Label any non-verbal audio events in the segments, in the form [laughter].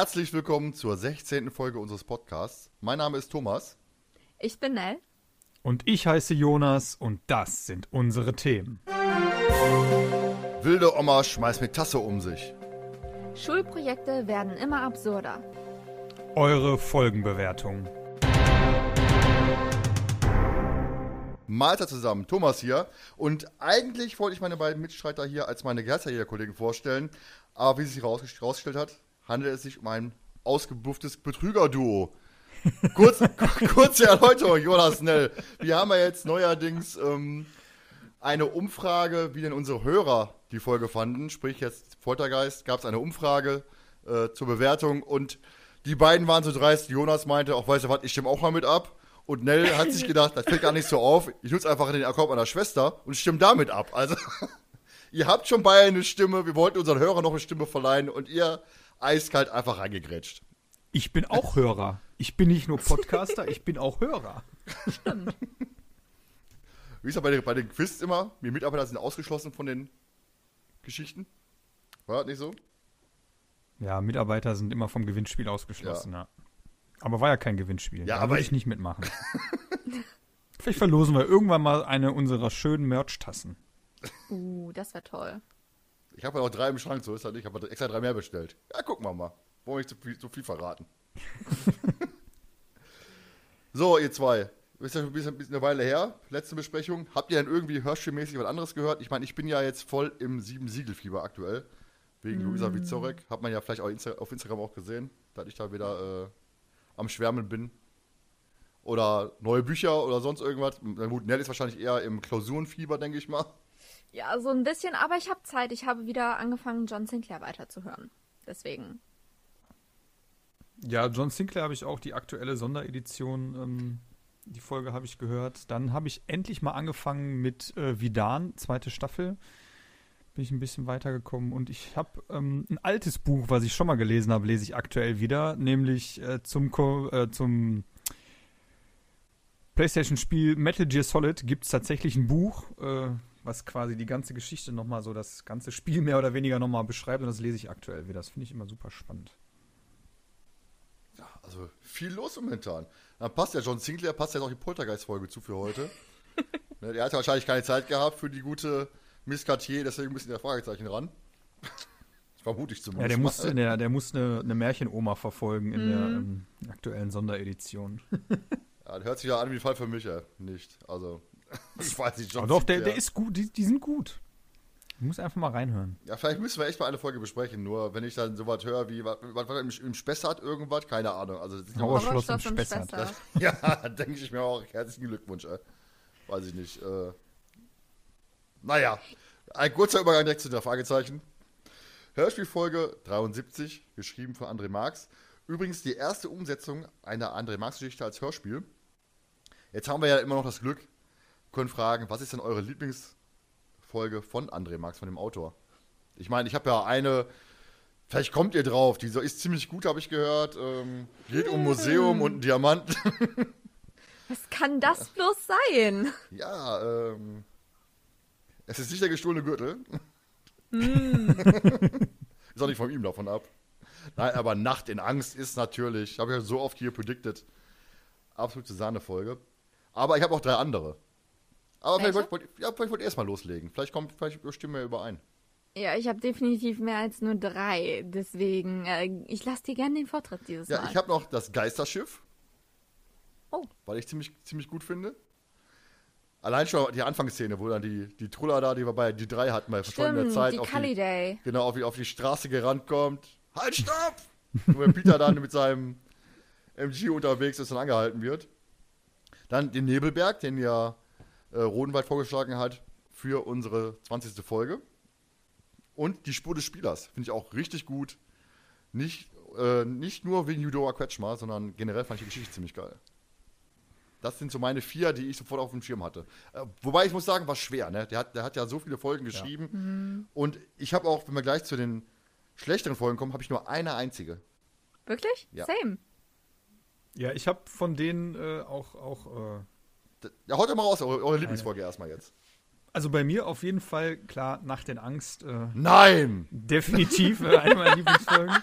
Herzlich willkommen zur 16. Folge unseres Podcasts. Mein Name ist Thomas. Ich bin Nell. Und ich heiße Jonas und das sind unsere Themen. Wilde Oma schmeißt mit Tasse um sich. Schulprojekte werden immer absurder. Eure Folgenbewertung. Mahlzeit zusammen, Thomas hier. Und eigentlich wollte ich meine beiden Mitstreiter hier als meine Geisterjäger-Kollegen vorstellen. Aber wie es sich rausgestellt hat, handelt es sich um ein ausgebufftes Betrüger-Duo. [laughs] Kurz, kurze Erläuterung, Jonas Nell. Wir haben ja jetzt neuerdings ähm, eine Umfrage, wie denn unsere Hörer die Folge fanden. Sprich, jetzt Foltergeist gab es eine Umfrage äh, zur Bewertung und die beiden waren so dreist. Jonas meinte, auch weißt du was, ich stimme auch mal mit ab. Und Nell hat sich gedacht, das fällt gar nicht so auf. Ich nutze einfach den Akkord meiner Schwester und stimme damit ab. Also, [laughs] ihr habt schon beide eine Stimme. Wir wollten unseren Hörern noch eine Stimme verleihen und ihr eiskalt einfach reingegrätscht. Ich bin auch Hörer. Ich bin nicht nur Podcaster, ich bin auch Hörer. Stimmt. Wie ist das bei den, bei den Quiz immer? Wir Mitarbeiter sind ausgeschlossen von den Geschichten. War das nicht so? Ja, Mitarbeiter sind immer vom Gewinnspiel ausgeschlossen, ja. Aber war ja kein Gewinnspiel. Ja, da aber würde ich- ich nicht mitmachen. [laughs] Vielleicht verlosen wir irgendwann mal eine unserer schönen Merch-Tassen. Uh, das wäre toll. Ich habe ja noch drei im Schrank, so ist das nicht. Ich habe extra drei mehr bestellt. Ja, gucken wir mal. Wollen wir nicht zu viel, zu viel verraten. [laughs] so, ihr zwei. Ist ja schon ein bisschen, ein bisschen eine Weile her. Letzte Besprechung. Habt ihr denn irgendwie hörspielmäßig was anderes gehört? Ich meine, ich bin ja jetzt voll im Sieben-Siegel-Fieber aktuell. Wegen Luisa Vizorek. Hat man ja vielleicht auch Insta auf Instagram auch gesehen, dass ich da wieder äh, am Schwärmen bin. Oder neue Bücher oder sonst irgendwas. Na gut, Nell ist wahrscheinlich eher im Klausurenfieber, denke ich mal. Ja, so ein bisschen, aber ich habe Zeit. Ich habe wieder angefangen, John Sinclair weiterzuhören. Deswegen. Ja, John Sinclair habe ich auch die aktuelle Sonderedition, ähm, die Folge habe ich gehört. Dann habe ich endlich mal angefangen mit äh, Vidan, zweite Staffel. Bin ich ein bisschen weitergekommen und ich habe ähm, ein altes Buch, was ich schon mal gelesen habe, lese ich aktuell wieder, nämlich äh, zum, äh, zum PlayStation-Spiel Metal Gear Solid gibt es tatsächlich ein Buch, äh, was quasi die ganze Geschichte nochmal so, das ganze Spiel mehr oder weniger nochmal beschreibt und das lese ich aktuell wieder. Das finde ich immer super spannend. Also viel los momentan. Dann passt ja John Sinclair, passt ja noch die Poltergeist-Folge zu für heute. [laughs] ne, der hat ja wahrscheinlich keine Zeit gehabt für die gute Miss Cartier, deswegen ein bisschen der Fragezeichen ran. [laughs] Vermute ich zumindest. Ja, der muss, der, der muss eine, eine Märchenoma verfolgen in der Mhm. ähm, aktuellen Sonderedition. [laughs] Ja, der hört sich ja an wie ein Fall für mich, ja. Nicht. Also, [laughs] ich weiß nicht, John Aber doch, der, der ist gut, die, die sind gut. Du musst einfach mal reinhören. Ja, vielleicht müssen wir echt mal eine Folge besprechen. Nur, wenn ich dann sowas höre wie, was, was was im, im Spessart irgendwas, keine Ahnung. Also, das ist Horrorschloss im Spessart. Spessart. [laughs] ja, denke ich mir auch. Herzlichen Glückwunsch, ey. Weiß ich nicht. Äh, naja, ein kurzer Übergang direkt zu der Fragezeichen. Hörspielfolge 73, geschrieben von André Marx. Übrigens die erste Umsetzung einer André Marx-Geschichte als Hörspiel. Jetzt haben wir ja immer noch das Glück, können fragen, was ist denn eure Lieblingsfolge von André Marx, von dem Autor? Ich meine, ich habe ja eine, vielleicht kommt ihr drauf, die ist ziemlich gut, habe ich gehört. Ähm, geht um Museum und einen Diamant. [laughs] Was kann das bloß sein? Ja, ähm. Es ist nicht der gestohlene Gürtel. Mm. [laughs] ist auch nicht von ihm davon ab. Nein, aber Nacht in Angst ist natürlich, habe ich ja so oft hier predicted, absolute Sahnefolge. Aber ich habe auch drei andere. Aber vielleicht wollt, wollt, ja, vielleicht wollt ihr erstmal loslegen. Vielleicht kommt, vielleicht stimmen wir überein. Ja, ich habe definitiv mehr als nur drei. Deswegen, äh, ich lasse dir gerne den Vortritt dieses Ja, Mal. ich habe noch das Geisterschiff. Oh. Weil ich ziemlich, ziemlich gut finde. Allein schon die Anfangsszene, wo dann die, die Truller da, die wir bei die drei hatten, bei Stimmt, Zeit, die auf die, Cully Day. genau auf die, auf die Straße gerannt kommt. Halt, stopp! [laughs] Und wenn Peter dann mit seinem MG unterwegs ist und angehalten wird. Dann den Nebelberg, den ja äh, Rodenwald vorgeschlagen hat für unsere 20. Folge. Und die Spur des Spielers finde ich auch richtig gut. Nicht, äh, nicht nur wegen Judoa Quetschmar, sondern generell fand ich die Geschichte ziemlich geil. Das sind so meine vier, die ich sofort auf dem Schirm hatte. Äh, wobei ich muss sagen, war schwer. Ne? Der, hat, der hat ja so viele Folgen geschrieben. Und ich habe auch, wenn wir gleich zu den schlechteren Folgen kommen, habe ich nur eine einzige. Wirklich? Ja. Same. Ja, ich habe von denen äh, auch, auch äh, Ja, haut doch mal raus, eure, eure Lieblingsfolge erstmal jetzt. also bei mir auf jeden Fall, klar, Nacht in Angst, äh, Nein! definitiv äh, eine meiner Lieblingsfolgen.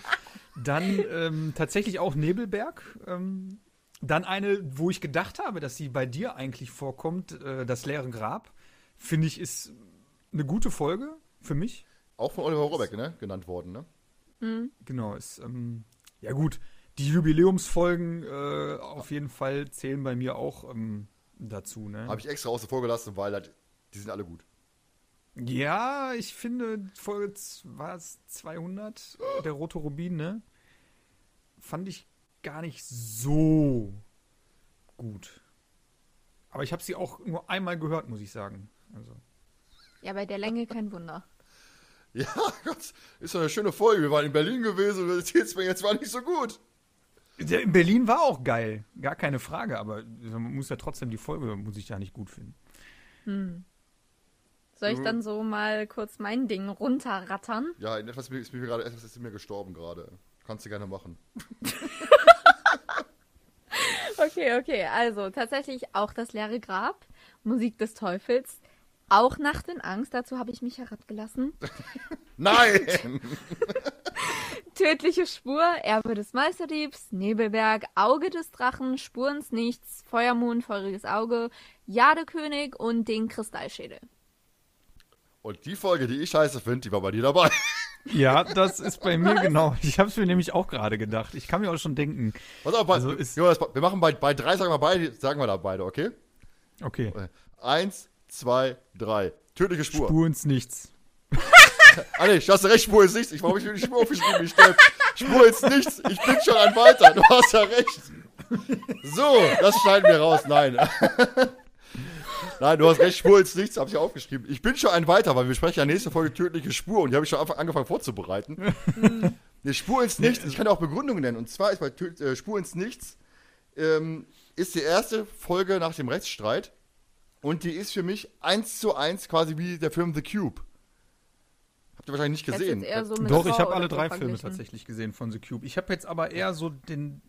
Dann ähm, tatsächlich auch Nebelberg. Ähm, dann eine, wo ich gedacht habe, dass sie bei dir eigentlich vorkommt, äh, das leere Grab. Finde ich, ist eine gute Folge für mich. Auch von Oliver Robeck, ne? Genannt worden, ne? Mhm. Genau, ist, ähm, ja gut, die Jubiläumsfolgen äh, auf jeden Fall zählen bei mir auch ähm, dazu, ne? Habe ich extra außen vor gelassen, weil halt, die sind alle gut. Ja, ich finde, Folge war es 200, der Rote Rubin, ne? Fand ich gar nicht so gut. Aber ich habe sie auch nur einmal gehört, muss ich sagen. Also. Ja, bei der Länge kein Wunder. [laughs] Ja, Gott, ist doch eine schöne Folge. Wir waren in Berlin gewesen und das jetzt war nicht so gut. In Berlin war auch geil, gar keine Frage, aber man muss ja trotzdem die Folge, muss ich ja nicht gut finden. Soll ich dann so mal kurz mein Ding runterrattern? Ja, in etwas ist mir gerade, etwas ist mir gestorben gerade. Kannst du gerne machen. [laughs] Okay, okay. Also tatsächlich auch das leere Grab, Musik des Teufels, auch Nacht in Angst. Dazu habe ich mich herabgelassen. [laughs] Nein! [laughs] Tödliche Spur, Erbe des Meisterdiebs, Nebelberg, Auge des Drachen, Spurens Nichts, Feuermond, feuriges Auge, Jadekönig und den Kristallschädel. Und die Folge, die ich scheiße finde, die war bei dir dabei. [laughs] Ja, das ist bei mir genau. Ich habe es mir nämlich auch gerade gedacht. Ich kann mir auch schon denken. Pass auf, bei, Also ist- Jonas, wir machen bei, bei drei, sagen wir beide, sagen wir da beide, okay? Okay. Eins, zwei, drei. Tödliche Spur. Spur ins Nichts. [laughs] Ah nee, du hast recht, Spur ist nichts. Ich warum hab ich mir die Spur aufgeschrieben. Spur ist nichts. Ich bin schon ein Weiter. Du hast ja recht. So, das schneiden wir raus. Nein. [laughs] Nein, du hast recht, Spur ist nichts, habe ich aufgeschrieben. Ich bin schon ein Weiter, weil wir sprechen ja nächste Folge tödliche Spur und die habe ich schon einfach angefangen vorzubereiten. [laughs] Eine Spur ins Nichts, ich kann ja auch Begründungen nennen. Und zwar ist bei Tö äh, Spur ins Nichts ähm, ist die erste Folge nach dem Rechtsstreit und die ist für mich eins zu eins quasi wie der Film The Cube. Habt ihr wahrscheinlich nicht gesehen. so Doch, ich Frau habe oder alle drei Filme tatsächlich gesehen von The Cube. Ich habe jetzt aber eher so den.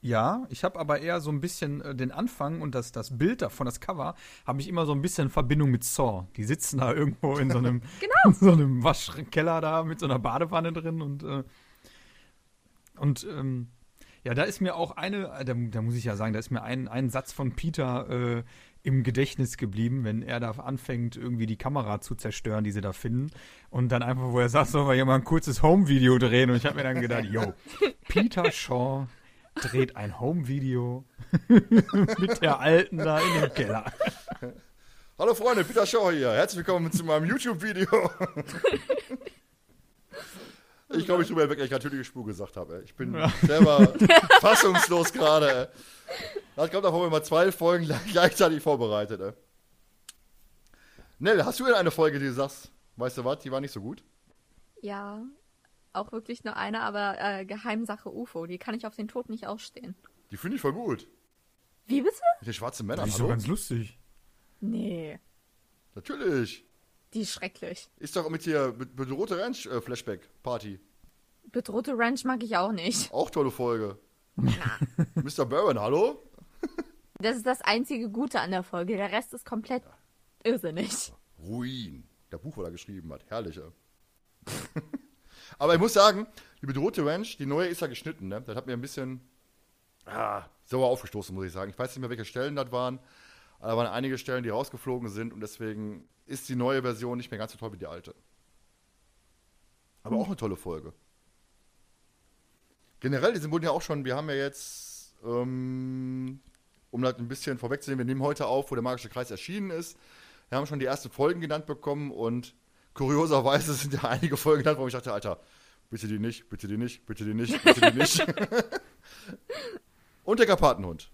Ja, ich habe aber eher so ein bisschen äh, den Anfang und das, das Bild davon, das Cover, habe ich immer so ein bisschen in Verbindung mit Saw. Die sitzen da irgendwo in so einem, [laughs] Genau. [laughs] in so einem Waschkeller da mit so einer Badewanne drin und, äh, und ähm, ja, da ist mir auch eine, äh, da, da muss ich ja sagen, da ist mir ein, ein Satz von Peter äh, im Gedächtnis geblieben, wenn er da anfängt, irgendwie die Kamera zu zerstören, die sie da finden. Und dann einfach, wo er sagt, sollen wir hier mal ein kurzes Home-Video drehen? Und ich habe mir dann gedacht, yo, Peter Shaw dreht ein Home-Video [laughs] mit der Alten da in dem Keller. Hallo Freunde, Peter Shaw hier. Herzlich willkommen zu meinem YouTube-Video. ich glaube, ich drüber hinweg, dass ich tödliche Spur gesagt habe. Ich bin selber fassungslos gerade. Das kommt davon, wenn man zwei Folgen gleich- [laughs] gleichzeitig vorbereitet. ey. Nell, hast du denn eine Folge, die du sagst, weißt du was, die war nicht so gut? Ja, auch wirklich nur eine, aber äh, Geheimsache UFO, die kann ich auf den Tod nicht ausstehen. Die finde ich voll gut. Wie bitte? Mit den schwarzen Männern, Das ist doch ganz lustig. Nee, Natürlich. die ist schrecklich. Ist doch mit hier, mit bedrohte Ranch-Flashback-Party. Bedrohte Ranch mag ich auch nicht. Auch tolle Folge. [laughs] Mr. Barron, hallo? Das ist das einzige Gute an der Folge. Der Rest ist komplett irrsinnig. Ruin. Der Buch, was er geschrieben hat. Herrlich. [laughs] Aber ich muss sagen, die bedrohte Ranch, die neue ist ja geschnitten, ne? Das hat mir ein bisschen ah, sauer aufgestoßen, muss ich sagen. Ich weiß nicht mehr, welche Stellen das waren. Aber da waren einige Stellen, die rausgeflogen sind und deswegen ist die neue Version nicht mehr ganz so toll wie die alte. Aber auch eine tolle Folge. Generell, die sind ja auch schon, wir haben ja jetzt, ähm, um das ein bisschen vorwegzunehmen, wir nehmen heute auf, wo der Magische Kreis erschienen ist. Wir haben schon die ersten Folgen genannt bekommen und kurioserweise sind ja einige Folgen genannt, wo ich dachte, Alter, bitte die nicht, bitte die nicht, bitte die nicht, bitte die nicht. und der Karpatenhund.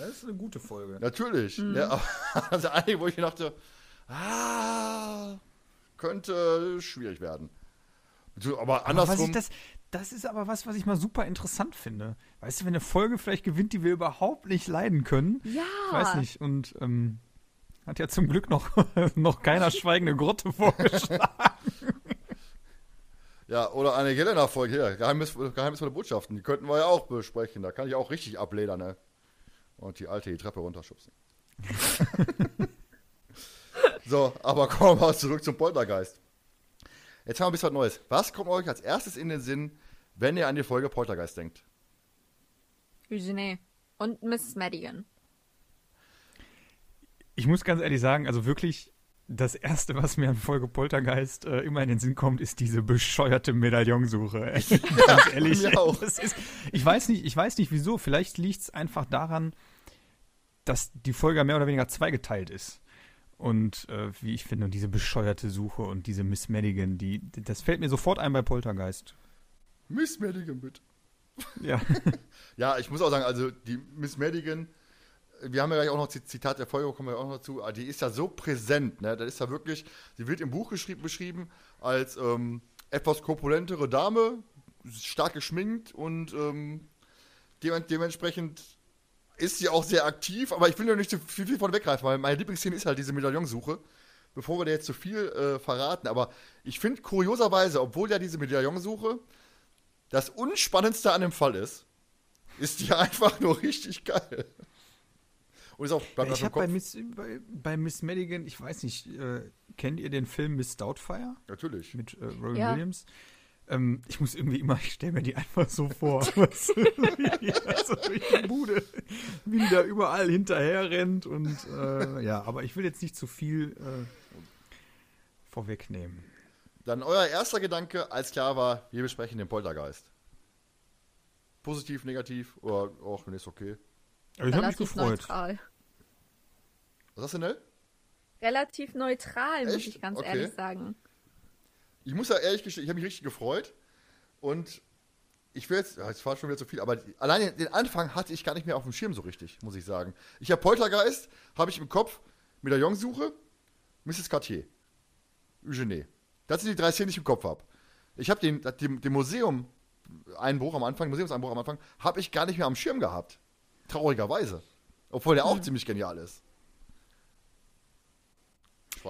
Das ist eine gute Folge. Natürlich. Ja, aber also einige, wo ich mir dachte, ah, könnte schwierig werden. Aber Aber was andersrum. ich das, das ist aber was, was ich mal super interessant finde. Weißt du, wenn eine Folge vielleicht gewinnt, die wir überhaupt nicht leiden können. Ja. Ich weiß nicht. Und ähm, hat ja zum Glück noch, [laughs] noch keiner [laughs] schweigende Grotte vorgeschlagen. Ja, oder eine Jelena-Folge hier, Geheimnis, geheimnisvolle Botschaften, die könnten wir ja auch besprechen. Da kann ich auch richtig abledern, ne? Und die alte die Treppe runterschubsen. [laughs] so, aber kommen wir mal zurück zum Poltergeist. Jetzt haben wir ein bisschen was Neues. Was kommt euch als erstes in den Sinn, wenn ihr an die Folge Poltergeist denkt? Eugenie. Und Mrs. Madigan. Ich muss ganz ehrlich sagen, also wirklich, das erste, was mir an Folge Poltergeist äh, immer in den Sinn kommt, ist diese bescheuerte Medaillonsuche. [laughs] ganz ehrlich. mir auch. Das ist, ich weiß nicht, ich weiß nicht wieso. Vielleicht liegt es einfach daran, dass die Folge mehr oder weniger zweigeteilt ist. Und äh, wie ich finde, diese bescheuerte Suche und diese Miss Madigan, die, das fällt mir sofort ein bei Poltergeist. Miss Madigan, bitte. Ja. [laughs] Ja, ich muss auch sagen, also die Miss Madigan, wir haben ja gleich auch noch Zit- Zitat der Folge, kommen wir auch noch dazu, die ist ja so präsent, ne? Das ist ja wirklich, sie wird im Buch geschrieben, beschrieben als ähm, etwas korpulentere Dame, stark geschminkt und ähm, dem, dementsprechend ist sie auch sehr aktiv, aber ich will ja nicht zu viel, viel von weggreifen, weil meine Lieblingsszene ist halt diese Medaillonsuche. Bevor wir da jetzt zu viel äh, verraten, aber ich finde kurioserweise, obwohl ja diese Medaillonsuche das Unspannendste an dem Fall ist, ist die [laughs] einfach nur richtig geil. Und ist auch, bleibt ich habe bei. Miss, bei, bei Miss Madigan, ich weiß nicht, äh, kennt ihr den Film Miss Doubtfire Natürlich. mit äh, Robin Ja. Williams? Ähm, ich muss irgendwie immer, ich stelle mir die einfach so vor, [laughs] was, wie die also durch die Bude, wie die da überall hinterher rennt und äh, ja, aber ich will jetzt nicht zu viel äh, vorwegnehmen. Dann euer erster Gedanke, als klar war, wir besprechen den Poltergeist. Positiv, negativ oder auch, wenn ist okay. Aber ich habe mich Relativ gefreut. neutral. Was hast du denn? Relativ neutral, muss Echt? ich ganz Okay. ehrlich sagen. Ich muss ja ehrlich gestehen, ich habe mich richtig gefreut. Und ich will jetzt, ja, jetzt war schon wieder zu viel, aber die, alleine den Anfang hatte ich gar nicht mehr auf dem Schirm so richtig, muss ich sagen. Ich habe Poltergeist, habe ich im Kopf, Medaillonsuche, Mrs. Cartier, Eugenie. Das sind die drei Szenen, die ich im Kopf habe. Ich habe den, den, den Museum-Einbruch am Anfang, Museumseinbruch am Anfang, habe ich gar nicht mehr am Schirm gehabt. Traurigerweise. Obwohl der auch ziemlich genial ist.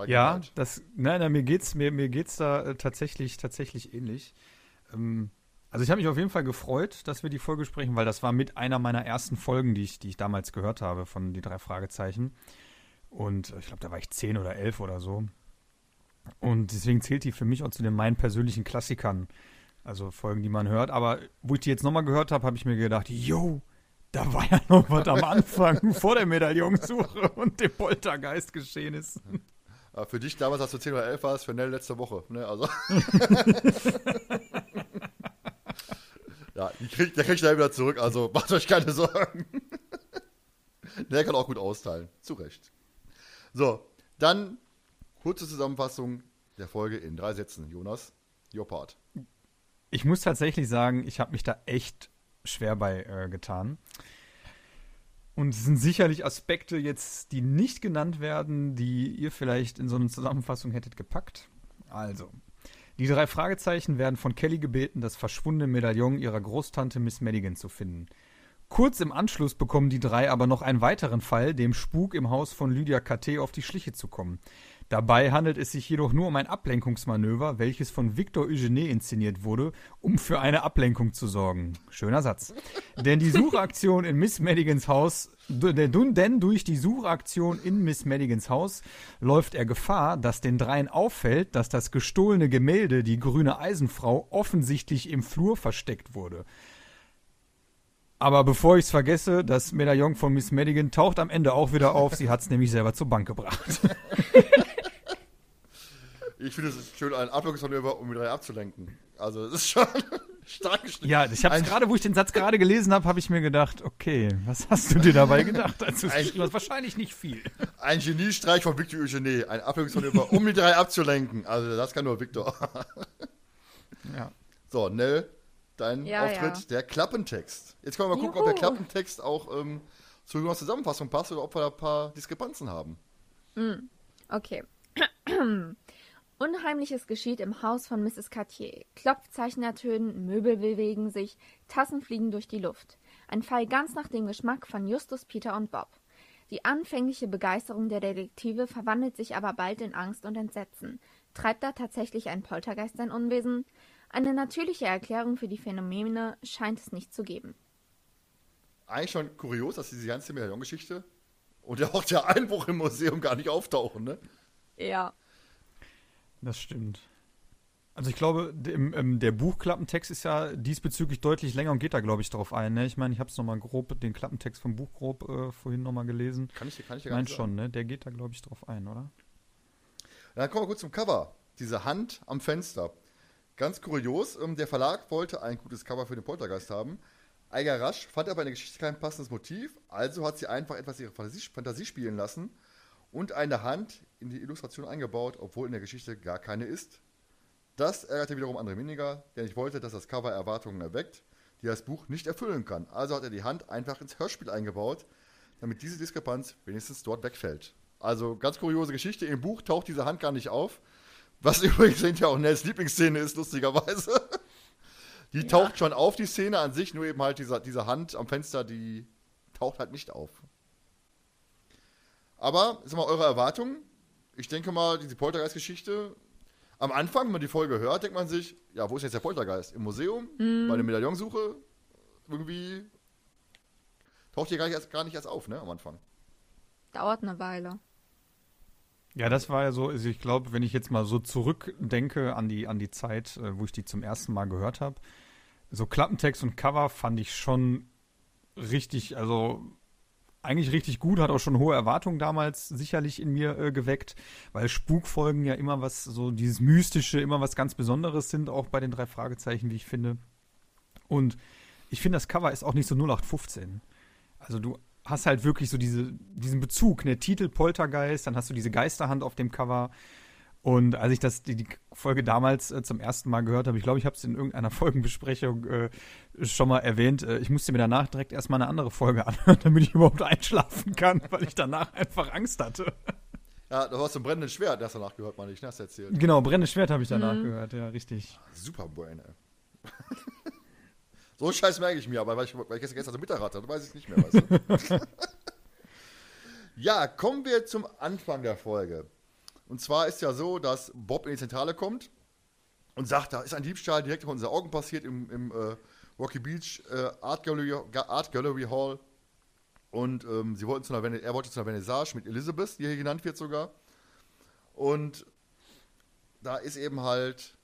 Ja, halt. das, nein, nein, mir geht's, mir, mir geht's da äh, tatsächlich, tatsächlich ähnlich. Ähm, also ich habe mich auf jeden Fall gefreut, dass wir die Folge sprechen, weil das war mit einer meiner ersten Folgen, die ich, die ich damals gehört habe von die drei Fragezeichen. Und äh, ich glaube, da war ich zehn oder elf oder so. Und deswegen zählt die für mich auch zu den meinen persönlichen Klassikern. Also Folgen, die man hört. Aber wo ich die jetzt nochmal gehört habe, habe ich mir gedacht, yo, da war ja noch was am Anfang [laughs] vor der Medaillonsuche und dem Poltergeist geschehen ist. Für dich damals, als du 10 oder 11 warst, für Nell letzte Woche. Ne? Also. [laughs] ja, die der kriegt schnell wieder zurück, also [laughs] macht euch keine Sorgen. der kann auch gut austeilen. Zu Recht. So, dann kurze Zusammenfassung der Folge in drei Sätzen. Jonas, your part. Ich muss tatsächlich sagen, ich habe mich da echt schwer bei äh, getan. Und es sind sicherlich Aspekte jetzt, die nicht genannt werden, die ihr vielleicht in so eine Zusammenfassung hättet gepackt. Also, die drei Fragezeichen werden von Kelly gebeten, das verschwundene Medaillon ihrer Großtante Miss Madigan zu finden. Kurz im Anschluss bekommen die drei aber noch einen weiteren Fall, dem Spuk im Haus von Lydia KT auf die Schliche zu kommen. Dabei handelt es sich jedoch nur um ein Ablenkungsmanöver, welches von Victor Eugenie inszeniert wurde, um für eine Ablenkung zu sorgen. Schöner Satz. Denn die Suchaktion in Miss Madigans Haus, denn durch die Suchaktion in Miss Madigans Haus läuft er Gefahr, dass den dreien auffällt, dass das gestohlene Gemälde, die grüne Eisenfrau, offensichtlich im Flur versteckt wurde. Aber bevor ich es vergesse, das Medaillon von Miss Madigan taucht am Ende auch wieder auf. Sie hat es nämlich selber zur Bank gebracht. [laughs] Ich finde es schön, ein Ablenkungsmanöver, um die drei abzulenken. Also, es ist schon [laughs] stark geschrieben. Ja, ich habe gerade, wo ich den Satz gerade gelesen habe, habe ich mir gedacht, okay, was hast du dir dabei gedacht, als du es Ein- geschrieben hast? Wahrscheinlich nicht viel. Ein Geniestreich von Victor Eugenie. Ein Ablenkungsmanöver, um die drei abzulenken. Also, das kann nur Victor. [laughs] Ja. So, Nell, dein Ja, Auftritt, ja. der Klappentext. Jetzt können wir mal gucken, ob der Juhu. Klappentext auch ähm, zu Jonas Zusammenfassung passt oder ob wir da ein paar Diskrepanzen haben. Okay. [clears throat] Unheimliches geschieht im Haus von Mrs. Cartier. Klopfzeichen ertönen, Möbel bewegen sich, Tassen fliegen durch die Luft. Ein Fall ganz nach dem Geschmack von Justus, Peter und Bob. Die anfängliche Begeisterung der Detektive verwandelt sich aber bald in Angst und Entsetzen. Treibt da tatsächlich ein Poltergeist sein Unwesen? Eine natürliche Erklärung für die Phänomene scheint es nicht zu geben. Eigentlich schon kurios, dass diese ganze Medaillon-Geschichte und ja auch der Einbruch im Museum gar nicht auftauchen, ne? Ja. Das stimmt. Also ich glaube, im, der Buchklappentext ist ja diesbezüglich deutlich länger und geht da, glaube ich, drauf ein. Ne? Ich meine, ich habe es nochmal grob, den Klappentext vom Buch grob äh, vorhin nochmal gelesen. Kann ich, kann ich dir gar Nein, schon, ne? Der geht da, glaube ich, drauf ein, oder? Dann kommen wir kurz zum Cover. Diese Hand am Fenster. Ganz kurios, ähm, der Verlag wollte ein gutes Cover für den Poltergeist haben. Eiger Rasch fand aber in der Geschichte kein passendes Motiv, also hat sie einfach etwas ihre Fantasie, Fantasie spielen lassen und eine Hand in die Illustration eingebaut, obwohl in der Geschichte gar keine ist. Das ärgerte wiederum André Miniger, der nicht wollte, dass das Cover Erwartungen erweckt, die das Buch nicht erfüllen kann. Also hat er die Hand einfach ins Hörspiel eingebaut, damit diese Diskrepanz wenigstens dort wegfällt. Also ganz kuriose Geschichte. Im Buch taucht diese Hand gar nicht auf. Was [laughs] übrigens ja auch Nels Lieblingsszene ist, lustigerweise. Die ja. taucht schon auf, die Szene an sich, nur eben halt dieser, diese Hand am Fenster, die taucht halt nicht auf. Aber, ist mal eure Erwartungen. Ich denke mal, diese Poltergeist-Geschichte am Anfang, wenn man die Folge hört, denkt man sich, ja, wo ist jetzt der Poltergeist? Im Museum? Mm. Bei der Medaillonsuche? Irgendwie taucht hier gar nicht, erst, gar nicht erst auf, ne, am Anfang. Dauert eine Weile. Ja, das war ja so, also ich glaube, wenn ich jetzt mal so zurückdenke an die, an die Zeit, äh, wo ich die zum ersten Mal gehört habe, so Klappentext und Cover fand ich schon richtig, also eigentlich richtig gut, hat auch schon hohe Erwartungen damals sicherlich in mir äh, geweckt, weil Spukfolgen ja immer was, so dieses Mystische, immer was ganz Besonderes sind, auch bei den drei Fragezeichen, wie ich finde. Und ich finde, das Cover ist auch nicht so 0815. Also du hast halt wirklich so diese, diesen Bezug, ne, Titel Poltergeist, dann hast du diese Geisterhand auf dem Cover und als ich das, die, die Folge damals äh, zum ersten Mal gehört habe, ich glaube, ich habe es in irgendeiner [laughs] Folgenbesprechung äh, schon mal erwähnt, äh, ich musste mir danach direkt erstmal eine andere Folge [laughs] anhören, damit ich überhaupt einschlafen kann, weil ich danach einfach Angst hatte. Ja, du hast ein brennendes Schwert, das danach gehört, meine ich, ne? hast du erzählt. Genau, brennendes Schwert habe ich danach mhm. gehört, ja, richtig. Super Brain, ey. [laughs] so Scheiß merke ich mir, aber weil ich, weil ich gestern so Mittag hatte, weiß ich nicht mehr, weißt du. ja, kommen wir zum Anfang der Folge. Und zwar ist ja so, dass Bob in die Zentrale kommt und sagt, da ist ein Diebstahl direkt vor unseren Augen passiert im, im äh, Rocky Beach äh, Art, Gallery, Art Gallery Hall. Und ähm, sie wollten zu einer, er wollte zu einer Vernissage mit Elizabeth, die hier genannt wird sogar. Und da ist eben halt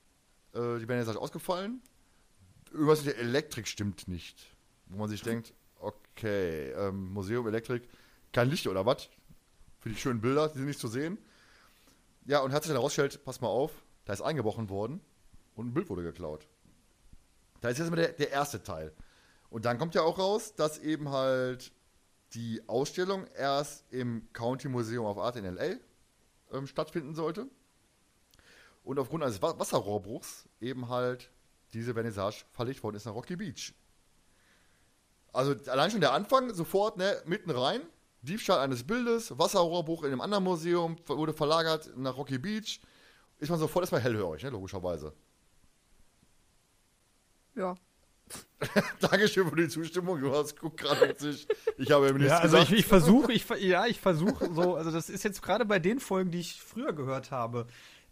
äh, die Vernissage ausgefallen. Irgendwas mit der Elektrik stimmt nicht. Wo man sich denkt, okay, ähm, Museum, Elektrik, kein Licht oder was? Für die schönen Bilder, die sind nicht zu sehen. Ja, und hat sich dann herausgestellt, pass mal auf, da ist eingebrochen worden und ein Bild wurde geklaut. Da ist jetzt mal der, der erste Teil. Und dann kommt ja auch raus, dass eben halt die Ausstellung erst im County Museum of Art in LA ähm, stattfinden sollte. Und aufgrund eines Wasserrohrbruchs eben halt diese Vernissage verlegt worden ist nach Rocky Beach. Also allein schon der Anfang, sofort, ne, mitten rein, Diebstahl eines Bildes, Wasserrohrbruch in einem anderen Museum, wurde verlagert nach Rocky Beach. Ist man sofort erstmal hellhörig, ne, logischerweise. Ja. [laughs] Dankeschön für die Zustimmung. Du hast guckt gerade auf sich. Ich habe ihm nichts ja, also gesagt. Ich, ich versuche, ich, ja, ich versuche so, also das ist jetzt gerade bei den Folgen, die ich früher gehört habe,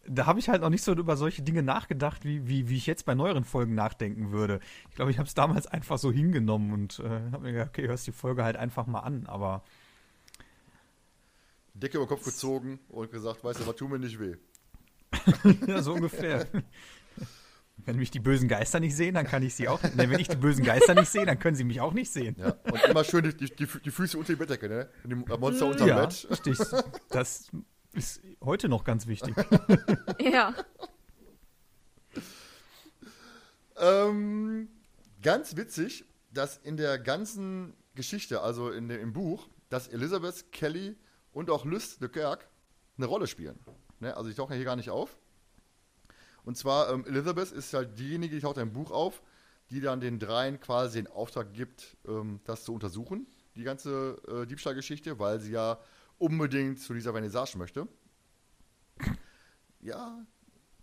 da habe ich halt noch nicht so über solche Dinge nachgedacht, wie, wie, wie ich jetzt bei neueren Folgen nachdenken würde. Ich glaube, ich habe es damals einfach so hingenommen und äh, habe mir gedacht, okay, hörst die Folge halt einfach mal an, aber Decke über den Kopf gezogen und gesagt, weißt du, was tut mir nicht weh. [laughs] ja, so ungefähr. Wenn mich die bösen Geister nicht sehen, dann kann ich sie auch. Ne, wenn ich die bösen Geister nicht sehe, dann können sie mich auch nicht sehen. Ja, und immer schön die, die, die Füße unter die Bettdecke, ne? Die Monster unter dem ja, Bett. Richtig. Das ist heute noch ganz wichtig. [laughs] ja. Ähm, ganz witzig, dass in der ganzen Geschichte, also in dem, im Buch, dass Elizabeth Kelly und auch Lys de Kerk eine Rolle spielen. Ne? Also die tauchen ja hier gar nicht auf. Und zwar, ähm, Elizabeth ist halt diejenige, die taucht im Buch auf, die dann den dreien quasi den Auftrag gibt, ähm, das zu untersuchen, die ganze äh, Diebstahlgeschichte, weil sie ja unbedingt zu dieser Vernissage möchte. Ja,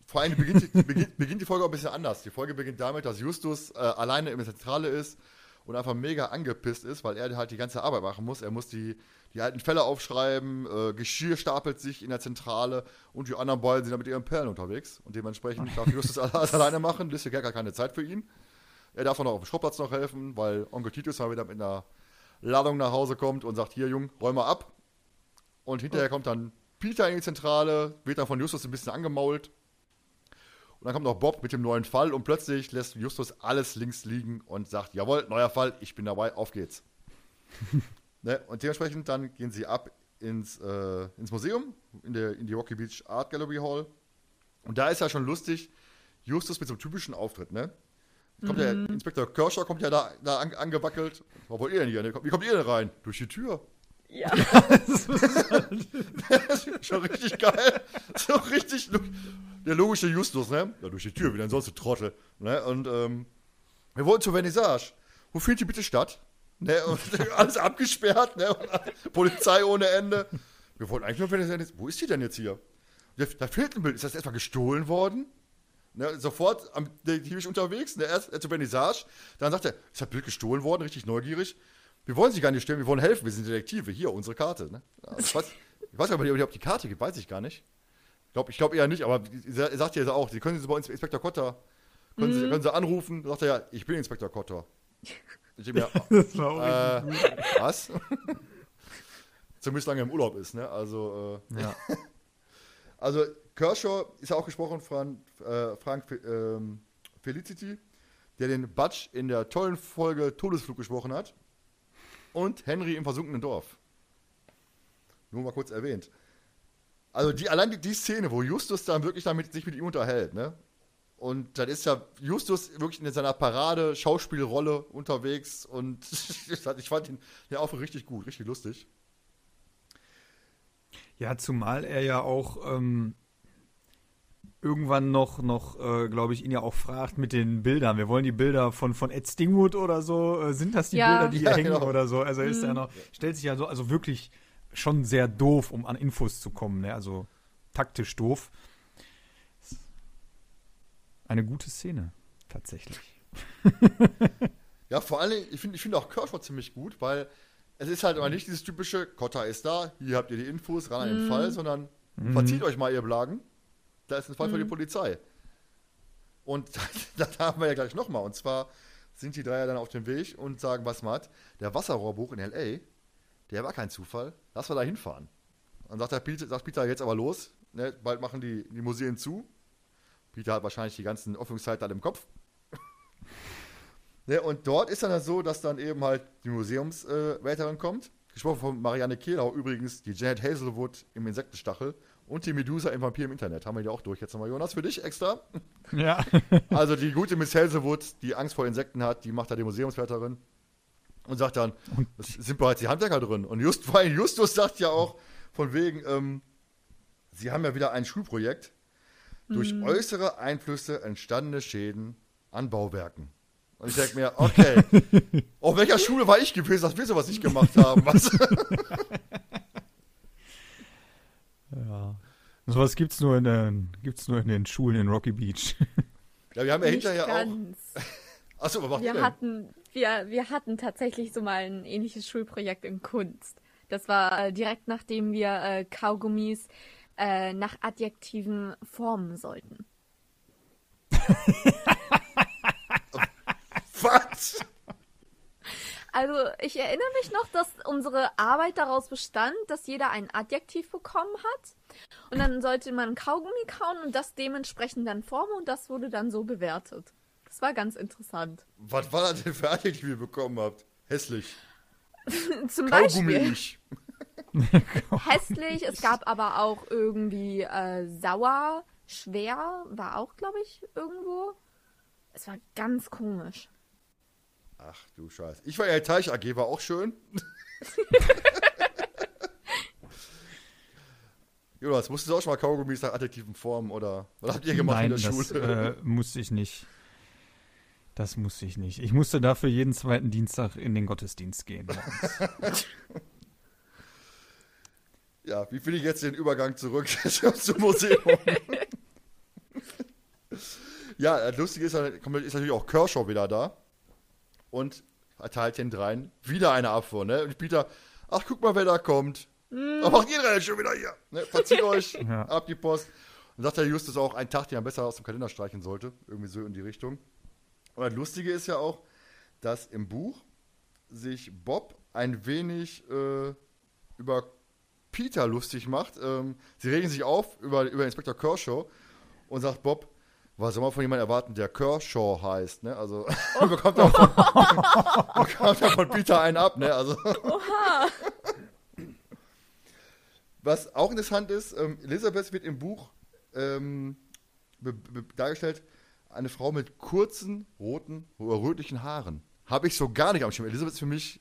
vor allem beginnt, beginnt, beginnt, die Folge auch ein bisschen anders. Die Folge beginnt damit, dass Justus äh, alleine in der Zentrale ist und einfach mega angepisst ist, weil er halt die ganze Arbeit machen muss. Er muss die, die alten Fälle aufschreiben, äh, Geschirr stapelt sich in der Zentrale und die anderen beiden sind dann mit ihren Perlen unterwegs. Und dementsprechend darf Justus alles [laughs] alleine machen. Liste gar keine Zeit für ihn. Er darf auch noch auf dem Schrottplatz noch helfen, weil Onkel Titus mal wieder mit einer Ladung nach Hause kommt und sagt, hier Jung, räum mal ab. Und hinterher kommt dann Peter in die Zentrale, wird dann von Justus ein bisschen angemault. Und dann kommt noch Bob mit dem neuen Fall und plötzlich lässt Justus alles links liegen und sagt, jawohl, neuer Fall, ich bin dabei, auf geht's. [laughs] ne? Und dementsprechend dann gehen sie ab ins, äh, ins Museum, in, der, in die Rocky Beach Art Gallery Hall. Und da ist ja schon lustig, Justus mit so einem typischen Auftritt, ne? Kommt der Inspektor Kershaw kommt ja da, da an, angewackelt. Wo wollt ihr denn hier? ne? Wie kommt ihr denn rein? Durch die Tür. Ja. [laughs] Das ist schon richtig geil. So richtig der logische Justus, ne? Ja, durch die Tür, wie denn sonst, du Trottel. Ne? Und ähm, wir wollten zur Vernissage. Wo findet die bitte statt? Ne? Und [laughs] alles abgesperrt, ne? Und Polizei ohne Ende. Wir wollten eigentlich nur Vernissage. Wo ist die denn jetzt hier? Da, fehlt ein Bild. Ist das etwa gestohlen worden? Ne, sofort am Detektiv unterwegs, ne, erst, erst zur Vernissage, dann sagt er, ist das Bild gestohlen worden, richtig neugierig. Wir wollen sie gar nicht stellen, wir wollen helfen, wir sind Detektive, hier, unsere Karte. Ne? Ja, Ich weiß, aber nicht, ob die Karte gibt, weiß ich gar nicht. Ich glaube ich glaub eher nicht, aber er sagt ja auch, Sie können sie bei uns Inspektor Kotter, können, sie, können sie anrufen, sagt er ja, ich bin Inspektor Kotter. Ich denke mir, [laughs] Das war auch äh, was? [laughs] Zumindest lange im Urlaub ist, ne? Also, äh, ja. [laughs] also Kershaw ist ja auch gesprochen von äh, Frank ähm, Felicity, der den Butch in der tollen Folge Todesflug gesprochen hat. Und Henry im versunkenen Dorf. Nur mal kurz erwähnt. Also die, allein die, die Szene, wo Justus dann wirklich damit, sich mit ihm unterhält, ne? Und dann ist ja Justus wirklich in seiner Parade Schauspielrolle unterwegs und [laughs] ich fand ihn ja auch richtig gut, richtig lustig. Ja, zumal er ja auch ähm, irgendwann noch, noch äh, glaube ich, ihn ja auch fragt mit den Bildern. Wir wollen die Bilder von, von Ed Stingwood oder so. Äh, sind das die Ja. Bilder, die hier Ja, hängen genau. oder so? Also ist er noch, stellt sich ja so, also wirklich schon sehr doof, um an Infos zu kommen. Ne? Also taktisch doof. Eine gute Szene, tatsächlich. [laughs] Ja, vor allem, ich finde ich find auch Kershaw ziemlich gut, weil es ist halt immer nicht dieses typische, Kotta ist da, hier habt ihr die Infos, ran an den Fall, sondern verzieht euch mal, ihr Blagen. Da ist ein Fall für die Polizei. Und [laughs] das haben wir ja gleich nochmal. Und zwar sind die drei ja dann auf dem Weg und sagen, was Matt, der Wasserrohrbruch in L.A., der war kein Zufall, lass wir da hinfahren. Dann sagt, der Peter, sagt Peter jetzt aber los, ne, bald machen die, die Museen zu. Peter hat wahrscheinlich die ganzen Öffnungszeiten im Kopf. [laughs] Ne, und dort ist dann das so, dass dann eben halt die Museumswärterin kommt. Gesprochen von Marianne Kehlau, übrigens die Janet Hazelwood im Insektenstachel und die Medusa im Vampir im Internet. Haben wir die auch durch. Jetzt nochmal, Jonas, für dich extra. Ja. [laughs] Also die gute Miss Hazelwood, die Angst vor Insekten hat, die macht da die Museumswärterin und sagt dann, es sind bereits die Handwerker drin. Und just, [laughs] weil Justus sagt ja auch von wegen, ähm, sie haben ja wieder ein Schulprojekt. Durch äußere Einflüsse entstandene Schäden an Bauwerken. Und ich denke mir, okay, [laughs] auf welcher Schule war ich gewesen, dass wir sowas nicht gemacht haben? Was? [laughs] ja. Sowas gibt's nur in den, gibt's nur in den Schulen in Rocky Beach. ja, wir haben ja Nicht hinterher auch. Achso, was macht Wir hatten, wir, wir hatten tatsächlich so mal ein ähnliches Schulprojekt in Kunst. Das war äh, direkt nachdem wir äh, Kaugummis äh, nach Adjektiven formen sollten. [laughs] Was? Also ich erinnere mich noch, dass unsere Arbeit daraus bestand, dass jeder ein Adjektiv bekommen hat. Und dann sollte man Kaugummi kauen und das dementsprechend dann formen und das wurde dann so bewertet. Das war ganz interessant. Was war das denn für Adjektiv, die ihr bekommen habt? Hässlich. [laughs] Zum Kaugummi Beispiel ich. [laughs] hässlich, es gab aber auch irgendwie äh, sauer, schwer, war auch, glaube ich, irgendwo. Es war ganz komisch. Ach du Scheiße. Ich war ja Teich AG, war auch schön. [laughs] Jonas, musstest du auch schon mal Kaugummis nach adjektiven formen oder was habt ihr gemacht Nein, in der das Schule? äh, musste ich nicht. Das musste ich nicht. Ich musste dafür jeden zweiten Dienstag in den Gottesdienst gehen. [laughs] ja, wie finde ich jetzt den Übergang zurück [laughs] zum Museum? [laughs] ja, das Lustige ist, ist natürlich auch Kershaw wieder da und erteilt den dreien wieder eine Abfuhr. Ne? Und Peter, ach guck mal, wer da kommt. Was macht ihr denn schon wieder hier? Ne? Verzieht euch, Ja. ab die Post. Und sagt der Justus auch, ein Tag, den er besser aus dem Kalender streichen sollte. Irgendwie so in die Richtung. Und das Lustige ist ja auch, dass im Buch sich Bob ein wenig äh, über Peter lustig macht. Ähm, sie regen sich auf über, über Inspektor Kershaw und sagt Bob, Was soll man von jemandem erwarten, der Kershaw heißt, ne? Also, [laughs] oh. bekommt, er von, [laughs] bekommt er von Peter einen ab, ne? Also. Oha. Was auch interessant ist, ähm, Elisabeth wird im Buch ähm, dargestellt, eine Frau mit kurzen, roten oder rötlichen Haaren. Habe ich so gar nicht am Schirm. Elisabeth ist für mich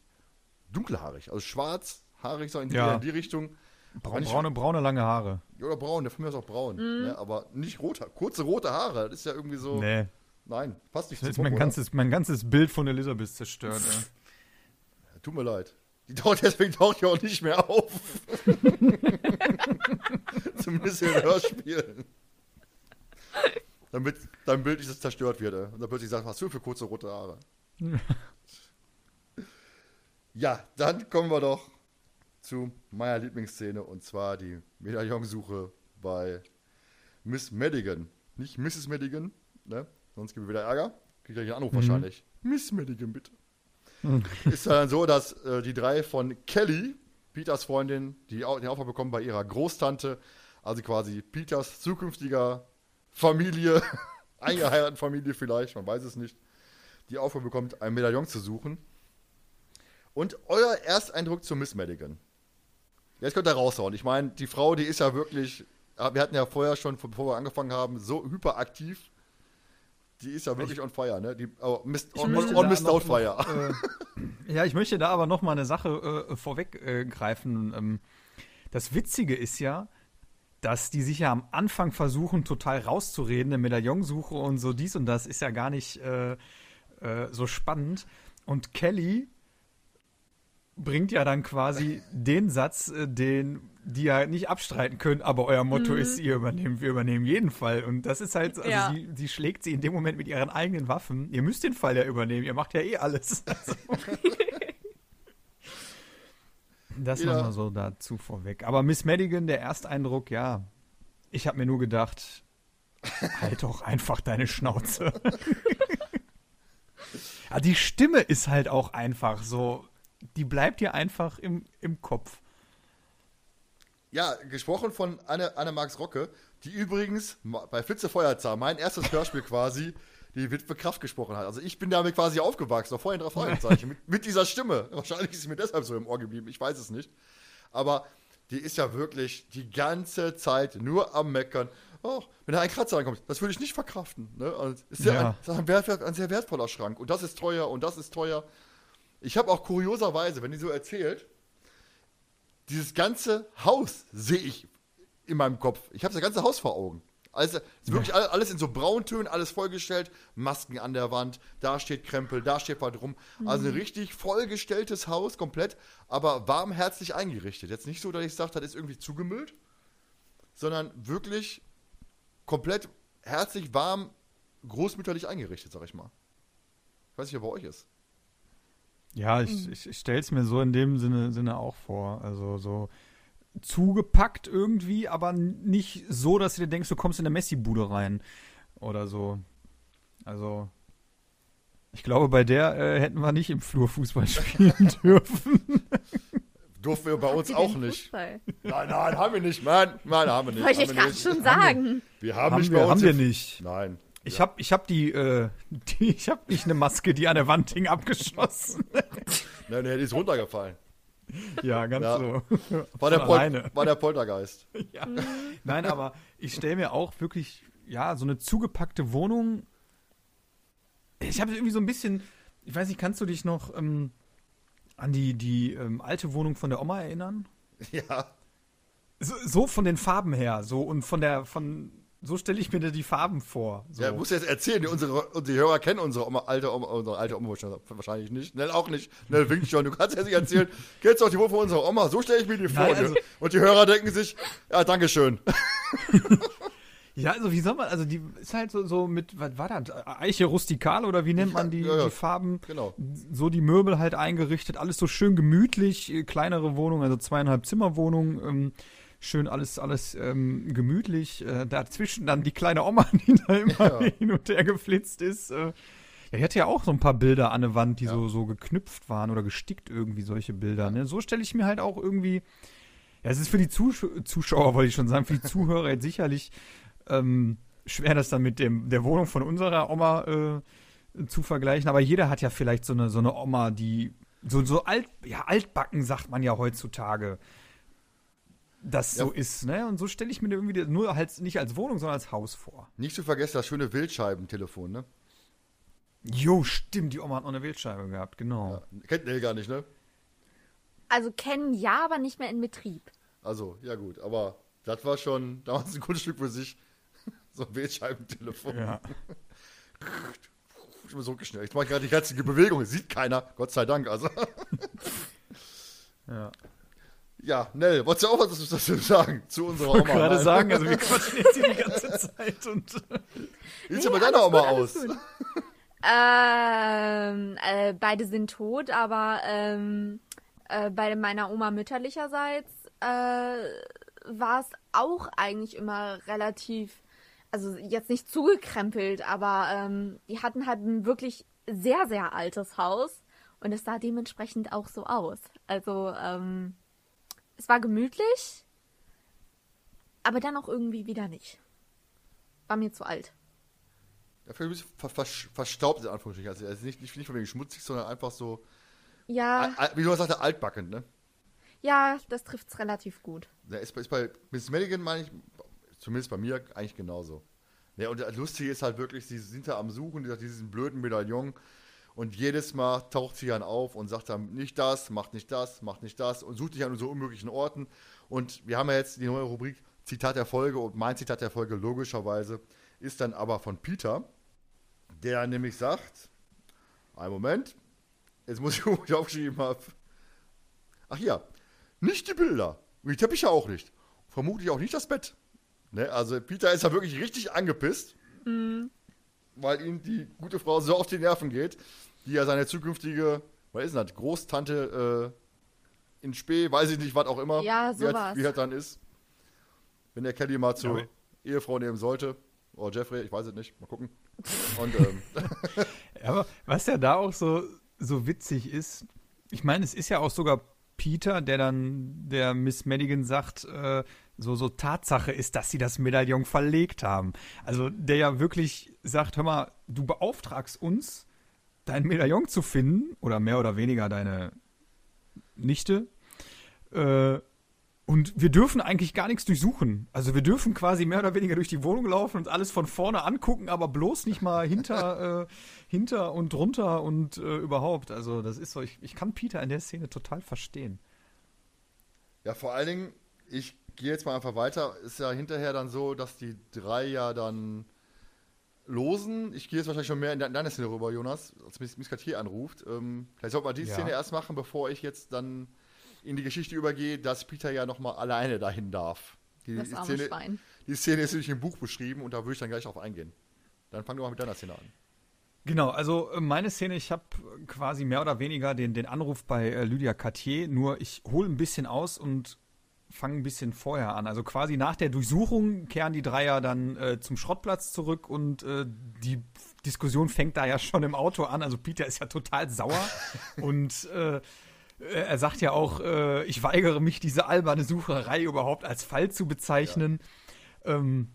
dunkelhaarig, also schwarzhaarig, so in die, ja. in die Richtung. Braun, braune, braune, lange Haare. Oder braun, von mir ist auch braun. Mhm. Ne? Aber nicht rote, kurze rote Haare. Das ist ja irgendwie so. Nee. Nein, passt nicht das ist mein ganzes, mein ganzes Bild von Elisabeth zerstört. ja. Tut mir leid. Die taucht deswegen taucht ja auch nicht mehr auf. [laughs] [laughs] Zumindest in Hörspielen. Damit dein Bild nicht zerstört wird. Und dann plötzlich sagt, was du für kurze rote Haare? [laughs] ja, dann kommen wir doch zu meiner Lieblingsszene und zwar die Medaillonsuche bei Miss Madigan. Nicht Mrs. Madigan, ne? Sonst gibt es wieder Ärger. Kriegt ja einen Anruf mhm. wahrscheinlich. Miss Madigan, bitte. Mhm. [laughs] Ist dann so, dass äh, die drei von Kelly, Peters Freundin, die den Auftrag bekommen bei ihrer Großtante, also quasi Peters zukünftiger Familie, [laughs] eingeheirateten Familie vielleicht, man weiß es nicht, die Aufgabe bekommt, ein Medaillon zu suchen. Und euer Ersteindruck zu Miss Madigan. Jetzt könnt ihr raushauen. Ich meine, die Frau, die ist ja wirklich, wir hatten ja vorher schon, bevor wir angefangen haben, so hyperaktiv. Die ist ja wirklich ich, on fire, ne? Die, oh, Mist, on, on, on Mist Fire. Äh, ja, ich möchte da aber noch mal eine Sache äh, vorweggreifen. Ähm, das Witzige ist ja, dass die sich ja am Anfang versuchen, total rauszureden, eine Medaillonsuche und so dies und das ist ja gar nicht äh, äh, so spannend. Und Kelly bringt ja dann quasi [laughs] den Satz, äh, den die ja nicht abstreiten können, aber euer Motto mhm. ist, ihr übernehmt, wir übernehmen jeden Fall. Und das ist halt, also ja. sie, sie, schlägt sie in dem Moment mit ihren eigenen Waffen. Ihr müsst den Fall ja übernehmen, ihr macht ja eh alles. [laughs] [laughs] das ja. nochmal so dazu vorweg. Aber Miss Madigan, der Ersteindruck, ja, ich habe mir nur gedacht, halt doch einfach deine Schnauze. [laughs] ja, die Stimme ist halt auch einfach so die bleibt dir einfach im, im Kopf. Ja, gesprochen von Anne, Anne Marx Rocke, die übrigens bei Flitze Feuerzahn, mein erstes Hörspiel quasi, die Witwe Kraft gesprochen hat. Also ich bin damit quasi aufgewachsen, noch vorhin drei Fragezeichen, mit, mit dieser Stimme. [laughs] Wahrscheinlich ist sie mir deshalb so im Ohr geblieben, ich weiß es nicht. Aber die ist ja wirklich die ganze Zeit nur am Meckern. Oh, wenn da ein Kratzer reinkommt, das würde ich nicht verkraften. Ne? Also ist ja, ein, ist ein, ein, sehr wertvoller Schrank. Und das ist teuer und das ist teuer. Ich habe auch kurioserweise, wenn die so erzählt, dieses ganze Haus sehe ich in meinem Kopf. Ich habe das ganze Haus vor Augen. Also ist wirklich alles in so Brauntönen, alles vollgestellt, Masken an der Wand, da steht Krempel, da steht was rum. Also ein mhm. richtig vollgestelltes Haus, komplett, aber warmherzig eingerichtet. Jetzt nicht so, dass ich sage, das ist irgendwie zugemüllt, sondern wirklich komplett herzlich, warm, großmütterlich eingerichtet, sag ich mal. Ich weiß nicht, wie bei euch ist. Ja, ich, ich, ich stelle es mir so in dem Sinne, Sinne auch vor. Also so zugepackt irgendwie, aber nicht so, dass du dir denkst, du kommst in eine Messi-Bude rein oder so. Also, ich glaube, bei der äh, hätten wir nicht im Flur Fußball [laughs] spielen dürfen. Durften wir bei uns auch nicht. Fußball? Nein, nein, haben wir nicht. Nein, nein, haben wir nicht. Wollte ich gerade schon sagen. Wir haben, haben nicht wir, bei uns. Haben wir nicht. Nein. Ich habe ich hab die, äh, die, ich habe nicht eine Maske, die an der Wand hing, abgeschossen. Nein, nee, die ist runtergefallen. [laughs] Ja, ganz ja. so. [laughs] War der, Pol war der Poltergeist. [laughs] Ja. Nein, aber ich stelle mir auch wirklich, ja, so eine zugepackte Wohnung. Ich habe irgendwie so ein bisschen, ich weiß nicht, kannst du dich noch ähm, an die, die ähm, alte Wohnung von der Oma erinnern? Ja. So, so, von den Farben her, so und von der, von so stelle ich mir die Farben vor. So. Ja, muss jetzt erzählen, unsere, unsere Hörer kennen unsere Oma, alte Oma, unsere alte Oma wahrscheinlich nicht. Nell auch nicht. Nell winkt schon. Du kannst ja nicht erzählen, kennst du auch die Wohnung von unserer Oma? So stelle ich mir die vor. Nein, also, und die Hörer denken sich, ja, Dankeschön. [laughs] ja, also wie soll man, also die ist halt so, so mit, was war das? Eiche rustikal oder wie nennt man die, ja, ja, die Farben? Genau. So die Möbel halt eingerichtet, alles so schön gemütlich, kleinere Wohnung, also zweieinhalb Zimmerwohnung. Ähm, schön alles, alles ähm, gemütlich. Äh, dazwischen dann die kleine Oma, [laughs] die da immer ja. hin und her geflitzt ist. Äh, ja, ich hatte ja auch so ein paar Bilder an der Wand, die ja. so, so geknüpft waren oder gestickt irgendwie, solche Bilder. Ne? So stelle ich mir halt auch irgendwie. Ja, es ist für die Zusch Zuschauer, wollte ich schon sagen, für die Zuhörer jetzt sicherlich ähm, schwer, das dann mit dem, der Wohnung von unserer Oma äh, zu vergleichen. Aber jeder hat ja vielleicht so eine, so eine Oma, die so, so alt, ja, altbacken sagt man ja heutzutage, das ja. so ist. Ne? Und so stelle ich mir irgendwie nur halt nicht als Wohnung, sondern als Haus vor. Nicht zu vergessen das schöne Wildscheibentelefon, ne? Jo, stimmt, die Oma hat noch eine Wildscheibe gehabt, genau. Ja, kennt Nell gar nicht, ne? Also kennen ja, aber nicht mehr in Betrieb. Also, ja gut, aber das war schon damals ein gutes Stück für sich. [laughs] so ein Wählscheibentelefon. Ja. [laughs] ich bin so geschnellt. Ich mache gerade die ganze Bewegung, sieht keiner, Gott sei Dank. Also. [laughs] ja. Ja, Nell, wolltest du auch was dazu sagen zu unserer Oma? Ich wollte gerade sagen, also wir quatschen jetzt hier die ganze [laughs] Zeit und. Wie sieht nee, bei deiner Oma aus? [laughs] Ähm, äh, beide sind tot, aber ähm, äh, bei meiner Oma mütterlicherseits äh, war es auch eigentlich immer relativ, also jetzt nicht zugekrempelt, aber ähm, die hatten halt ein wirklich sehr, sehr altes Haus und es sah dementsprechend auch so aus. Also ähm, es war gemütlich, aber dann auch irgendwie wieder nicht. War mir zu alt. Ja, vielleicht ein bisschen ver ver verstaubt in Anführungsstrichen. Also, also nicht, nicht, nicht von wegen schmutzig, sondern einfach so. Ja. Wie du sagst, altbackend, ne? Ja, das trifft es relativ gut. Ja, ist, ist bei Miss Madigan, meine ich, zumindest bei mir, eigentlich genauso. Ja, und das Lustige ist halt wirklich, sie sind da am Suchen, diesen blöden Medaillon. Und jedes Mal taucht sie dann auf und sagt dann nicht das, macht nicht das, macht nicht das und sucht sich an so unmöglichen Orten. Und wir haben ja jetzt die neue Rubrik Zitat der Folge und mein Zitat der Folge logischerweise ist dann aber von Peter, der nämlich sagt, einen Moment, jetzt muss ich, [laughs] wo ich aufgeschrieben habe, ach ja, nicht die Bilder, die Teppiche auch nicht, vermutlich auch nicht das Bett. Ne? Also Peter ist ja wirklich richtig angepisst, mhm. Weil ihm die gute Frau so auf die Nerven geht, die ja seine zukünftige, was ist das, Großtante äh, in Spee, weiß ich nicht, was auch immer, ja, wie, halt, wie halt dann ist. Wenn der Kelly mal zur ja, Ehefrau nehmen sollte. Oder Jeffrey, ich weiß es nicht. Mal gucken. [laughs] Und, ähm. Aber was ja da auch so, so witzig ist, ich meine, es ist ja auch sogar Peter, der dann der Miss Madigan sagt, äh, so, so Tatsache ist, dass sie das Medaillon verlegt haben. Also der ja wirklich sagt, hör mal, du beauftragst uns, dein Medaillon zu finden, oder mehr oder weniger deine Nichte, äh, und wir dürfen eigentlich gar nichts durchsuchen. Also wir dürfen quasi mehr oder weniger durch die Wohnung laufen und alles von vorne angucken, aber bloß nicht mal hinter, [laughs] äh, hinter und drunter und äh, überhaupt. Also das ist so, ich, ich kann Peter in der Szene total verstehen. Ja, vor allen Dingen, ich gehe jetzt mal einfach weiter, ist ja hinterher dann so, dass die drei ja dann losen. Ich gehe jetzt wahrscheinlich schon mehr in deine Szene rüber, Jonas, als Miskatier anruft. Ähm, vielleicht sollte man die ja. Szene erst machen, bevor ich jetzt dann in die Geschichte übergehe, dass Peter ja nochmal alleine dahin darf. Die, das arme Szene, Schwein. die Szene ist nämlich im Buch beschrieben und da würde ich dann gleich drauf eingehen. Dann fang doch mal mit deiner Szene an. Genau, also äh, meine Szene, ich habe quasi mehr oder weniger den, den Anruf bei äh, Lydia Cartier, nur ich hole ein bisschen aus und fange ein bisschen vorher an. Also quasi nach der Durchsuchung kehren die Dreier dann äh, zum Schrottplatz zurück und äh, die Diskussion fängt da ja schon im Auto an. Also Peter ist ja total sauer [laughs] und äh, äh, er sagt ja auch, äh, ich weigere mich, diese alberne Sucherei überhaupt als Fall zu bezeichnen. Ja. Ähm,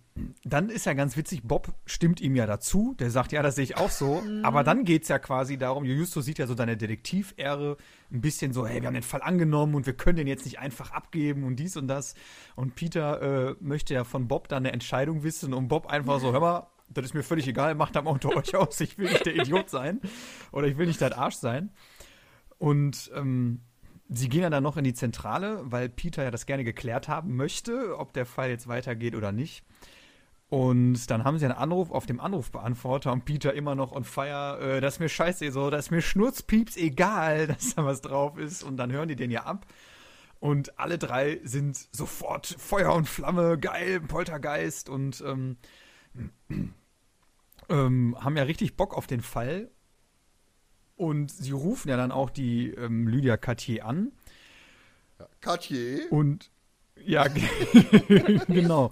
dann ist ja ganz witzig, Bob stimmt ihm ja dazu. Der sagt, ja, das sehe ich auch so. Mhm. Aber dann geht es ja quasi darum, Justus sieht ja so deine Detektiv-Ehre ein bisschen so, hey, wir haben den Fall angenommen und wir können den jetzt nicht einfach abgeben und dies und das. Und Peter äh, möchte ja von Bob dann eine Entscheidung wissen und Bob einfach so, hör mal, das ist mir völlig egal, macht am unter euch aus, ich will nicht der Idiot sein oder ich will nicht dein Arsch sein. Und ähm, sie gehen ja dann noch in die Zentrale, weil Peter ja das gerne geklärt haben möchte, ob der Fall jetzt weitergeht oder nicht. Und dann haben sie einen Anruf auf dem Anrufbeantworter und Peter immer noch on fire, äh, das ist mir scheiße, so, das ist mir schnurzpieps egal, [laughs] dass da was drauf ist. Und dann hören die den ja ab. Und alle drei sind sofort Feuer und Flamme, geil, Poltergeist und ähm, [clears throat] ähm, haben ja richtig Bock auf den Fall und sie rufen ja dann auch die ähm, Lydia Cartier an. Ja, Cartier? Und ja, [laughs] genau.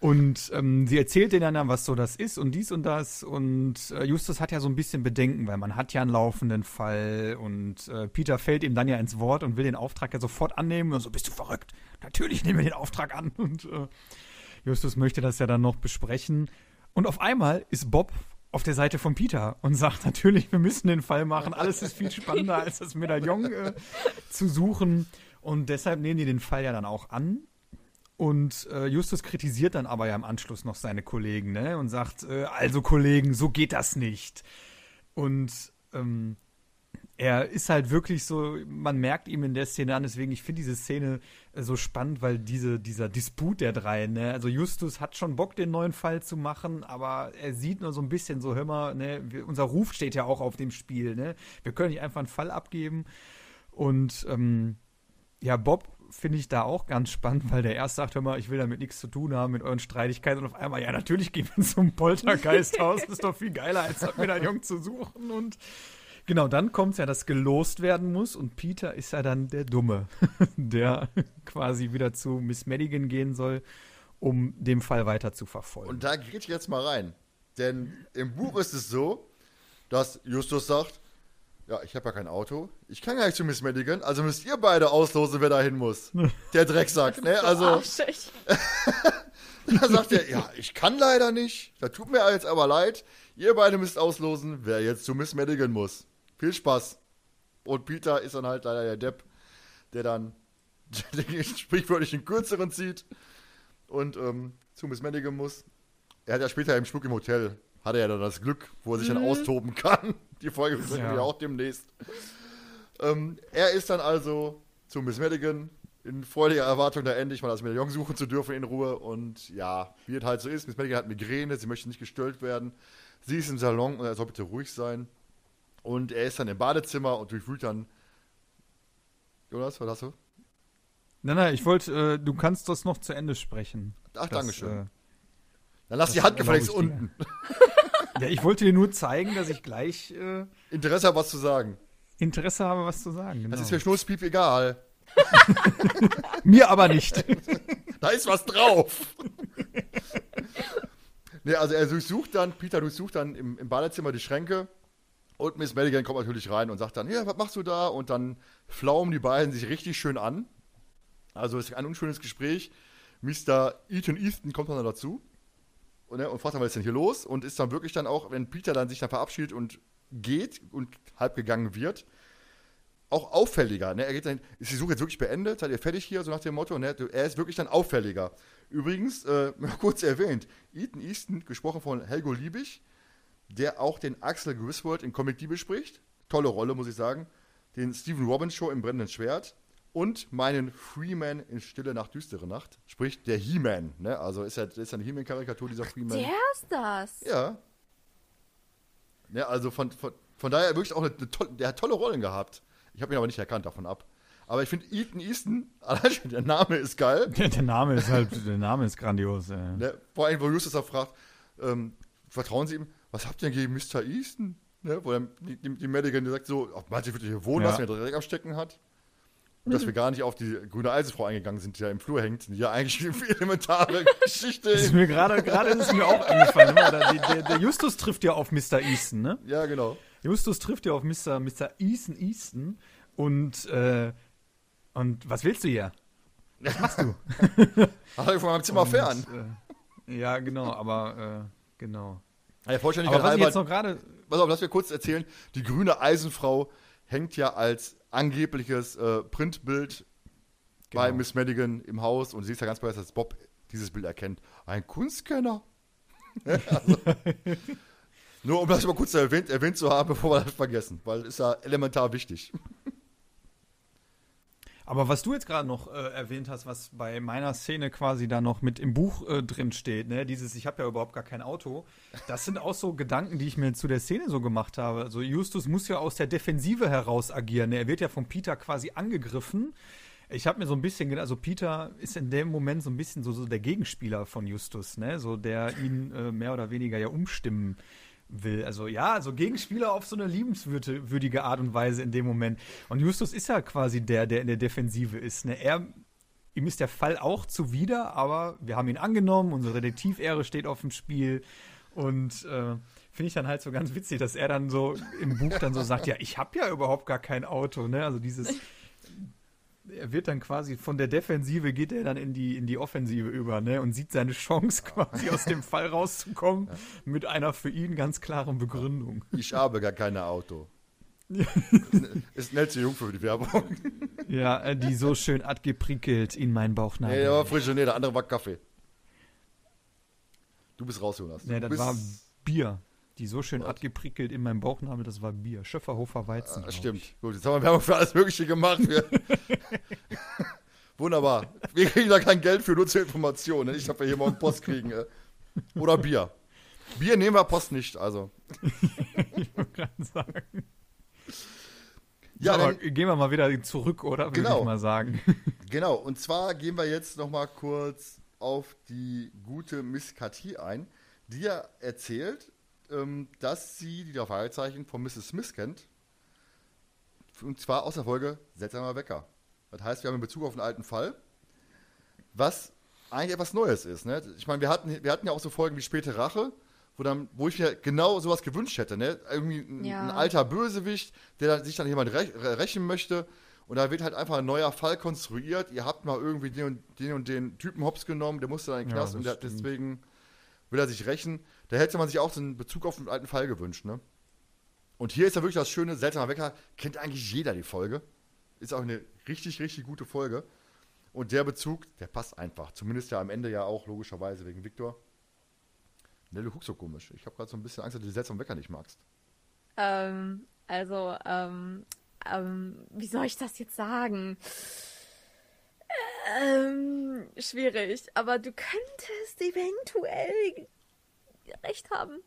Und ähm, sie erzählt denen dann, was so das ist und dies und das. Und äh, Justus hat ja so ein bisschen Bedenken, weil man hat ja einen laufenden Fall. Und äh, Peter fällt ihm dann ja ins Wort und will den Auftrag ja sofort annehmen. Und so, bist du verrückt? Natürlich nehmen wir den Auftrag an. [laughs] Und äh, Justus möchte das ja dann noch besprechen. Und auf einmal ist Bob auf der Seite von Peter und sagt natürlich, wir müssen den Fall machen. Alles ist viel spannender, als das Medaillon äh, zu suchen. Und deshalb nehmen die den Fall ja dann auch an. Und äh, Justus kritisiert dann aber ja im Anschluss noch seine Kollegen, ne? Und sagt, äh, also Kollegen, so geht das nicht. Und ähm, er ist halt wirklich so, man merkt ihm in der Szene an, deswegen, ich finde diese Szene äh, so spannend, weil diese, dieser Disput der drei, ne, also Justus hat schon Bock, den neuen Fall zu machen, aber er sieht nur so ein bisschen so, hör mal, ne, wir, unser Ruf steht ja auch auf dem Spiel, ne, wir können nicht einfach einen Fall abgeben. Und, ähm, ja, Bob finde ich da auch ganz spannend, weil der erst sagt, hör mal, ich will damit nichts zu tun haben mit euren Streitigkeiten und auf einmal, ja, natürlich gehen wir [laughs] zum Poltergeisthaus, [laughs] das ist doch viel geiler, als das Medaillon zu suchen und Genau, dann kommt es ja, dass gelost werden muss und Peter ist ja dann der Dumme, [laughs] der quasi wieder zu Miss Madigan gehen soll, um den Fall weiter zu verfolgen. Und da geht ich jetzt mal rein. Denn im Buch ist es so, dass Justus sagt, ja, ich habe ja kein Auto, ich kann gar nicht zu Miss Madigan, also müsst ihr beide auslosen, wer da hin muss. [laughs] Der Drecksack, ne? Also, [laughs] da sagt er, ja, ich kann leider nicht, da tut mir jetzt aber leid, ihr beide müsst auslosen, wer jetzt zu Miss Madigan muss. Viel Spaß. Und Peter ist dann halt leider der Depp, der dann [laughs] den sprichwörtlich den kürzeren zieht und ähm, zu Miss Madigan muss. Er hat ja später im Schmuck im Hotel, hat er ja dann das Glück, wo er sich mhm. dann austoben kann. [laughs] Die Folge finden ja. wir auch demnächst. Ähm, er ist dann also zu Miss Madigan in freudiger Erwartung, da endlich mal das Medaillon suchen zu dürfen in Ruhe. Und ja, wie es halt so ist, Miss Madigan hat Migräne, sie möchte nicht gestört werden. Sie ist im Salon und er soll bitte ruhig sein. Und er ist dann im Badezimmer und durchwühlt dann. Jonas, was hast du? Nein, nein, ich wollte, äh, du kannst das noch zu Ende sprechen. Ach, danke schön. Äh, dann lass die Hand gefälligst unten. [laughs] ja, ich wollte dir nur zeigen, dass ich gleich äh, Interesse habe, was zu sagen. Interesse habe, was zu sagen. Genau. Das ist mir Schnurzpiep egal. [laughs] Mir aber nicht. [laughs] da ist was drauf. ne, also er durchsucht dann, Peter durchsucht dann im, im Badezimmer die Schränke und Miss Madigan kommt natürlich rein und sagt dann, ja, was machst du da? Und dann flaumen die beiden sich richtig schön an. Also es ist ein unschönes Gespräch. Mr. Ethan Easton kommt dann dazu und, ne, und fragt dann, was ist denn hier los? Und ist dann wirklich dann auch, wenn Peter dann sich dann verabschiedet und geht und halb gegangen wird, auch auffälliger. Ne? Er geht dann, ist die Suche jetzt wirklich beendet? Seid ihr fertig hier? So nach dem Motto. Ne? Er ist wirklich dann auffälliger. Übrigens, äh, [laughs] kurz erwähnt, Ethan Easton, gesprochen von Helgo Liebig, der auch den Axel Griswold in Comic Diebe spricht. Tolle Rolle, muss ich sagen. Den Stephen Robbins Show im brennenden Schwert. Und meinen Freeman in Stille Nacht, düstere Nacht. Sprich, der He-Man. Ne? Also ist ja, ist ja eine He-Man-Karikatur, dieser Freeman. Der ist das. Ja. Ja, also von, von, von daher wirklich auch eine, eine tolle, der hat tolle Rollen gehabt. Ich habe ihn aber nicht erkannt davon ab. Aber ich finde Ethan Easton, [laughs] allein schon der Name ist geil. Ja, [laughs] der Name ist halt, der Name ist grandios. Ja. Ne? Vor allem, wo Justus auch fragt, ähm, vertrauen Sie ihm? Was habt ihr denn gegen Mr. Easton? Ne? Wo dann die, die, die Madigan sagt so, ob man sich wirklich hier wohnen ja. lassen, wer Dreck am Stecken hat. Und dass wir gar nicht auf die grüne Eisenfrau eingegangen sind, die da im Flur hängt, die ja eigentlich eine elementare [laughs] Geschichte ist. mir gerade, gerade ist es mir auch eingefallen. Ne? Der, der, der, Justus trifft ja auf Mr. Easton, ne? Ja, genau. Justus trifft ja auf Mr. Mr. Easton Easton und, äh, und was willst du hier? Was machst du? [laughs] Ach, ich von meinem Zimmer und, fern. Äh, ja, genau, aber, äh, genau. Ja, Vollständigkeit Aber was ich jetzt noch gerade. Pass auf, lass mir kurz erzählen. Die grüne Eisenfrau hängt ja als angebliches äh, Printbild genau. bei Miss Madigan im Haus und sie ist ja ganz begeistert, dass Bob dieses Bild erkennt. Ein Kunstkenner. [laughs] also, nur um das mal kurz erwähnt, erwähnt zu haben, bevor wir das vergessen, weil ist ja elementar wichtig. Aber was du jetzt gerade noch äh, erwähnt hast, was bei meiner Szene quasi da noch mit im Buch äh, drin steht, ne, dieses ich habe ja überhaupt gar kein Auto, das sind auch so Gedanken, die ich mir zu der Szene so gemacht habe. Also Justus muss ja aus der Defensive heraus agieren. Ne? Er wird ja von Peter quasi angegriffen. Ich habe mir so ein bisschen also Peter ist in dem Moment so ein bisschen so, so der Gegenspieler von Justus, ne, so der ihn äh, mehr oder weniger ja umstimmen will. Also ja, also Gegenspieler auf so eine liebenswürdige Art und Weise in dem Moment. Und Justus ist ja quasi der, der in der Defensive ist. Ne? Er, ihm ist der Fall auch zuwider, aber wir haben ihn angenommen, unsere Detektivehre steht auf dem Spiel. Und äh, finde ich dann halt so ganz witzig, dass er dann so im Buch dann so sagt, ja, ich habe ja überhaupt gar kein Auto, ne? Also dieses [laughs] er wird dann quasi von der Defensive geht er dann in die, in die Offensive über, ne? Und sieht seine Chance quasi aus dem Fall rauszukommen mit einer für ihn ganz klaren Begründung. Ich habe gar kein Auto. [laughs] ist nett zu jung für die Werbung. Ja, äh, die so schön abgeprickelt in meinen Bauchnabel. Nee, der war frische, nee, der andere war Kaffee. Du bist raus, Jonas. Nee, das war Bier. Die so schön Was? abgeprickelt in meinem Bauchnabel, das war Bier. Schöfferhofer Weizen. Ah, stimmt. ich. Gut, jetzt haben wir Werbung für alles Mögliche gemacht. [laughs] Wunderbar. Wir kriegen da kein Geld für, nur zur Information. ne? Ich habe ja hier morgen Post kriegen. Äh. Oder Bier. Bier nehmen wir Post nicht, also. [laughs] Ich wollte gerade sagen. Ja, Aber dann, gehen wir mal wieder zurück, oder? Würde Genau. ich mal sagen. [laughs] genau. Und zwar gehen wir jetzt noch mal kurz auf die gute Miss Cathy ein, die ja erzählt, ähm, dass sie die Fragezeichen von Mrs. Smith kennt. Und zwar aus der Folge Seltsamer Wecker. Das heißt, wir haben in Bezug auf einen alten Fall, was eigentlich etwas Neues ist. Ne? Ich meine, wir hatten, wir hatten ja auch so Folgen wie Späte Rache, wo, dann, wo ich mir genau sowas gewünscht hätte. Ne? Irgendwie ein, Ja. ein alter Bösewicht, der dann, sich dann jemand rech, rächen möchte. Und da wird halt einfach ein neuer Fall konstruiert. Ihr habt mal irgendwie den und den, und den Typen hops genommen, der musste dann in den Ja, Knast und das der, deswegen will er sich rächen. Da hätte man sich auch so einen Bezug auf einen alten Fall gewünscht. Ne? Und hier ist ja wirklich das Schöne, Seltsamer Wecker, kennt eigentlich jeder die Folge. Ist auch eine richtig, richtig gute Folge. Und der Bezug, der passt einfach. Zumindest ja am Ende ja auch, logischerweise, wegen Viktor. Ne, du guckst so komisch. Ich habe gerade so ein bisschen Angst, dass du die Seltsamen Wecker nicht magst. Ähm, also, ähm, ähm, wie soll ich das jetzt sagen? Ähm, schwierig, aber du könntest eventuell recht haben.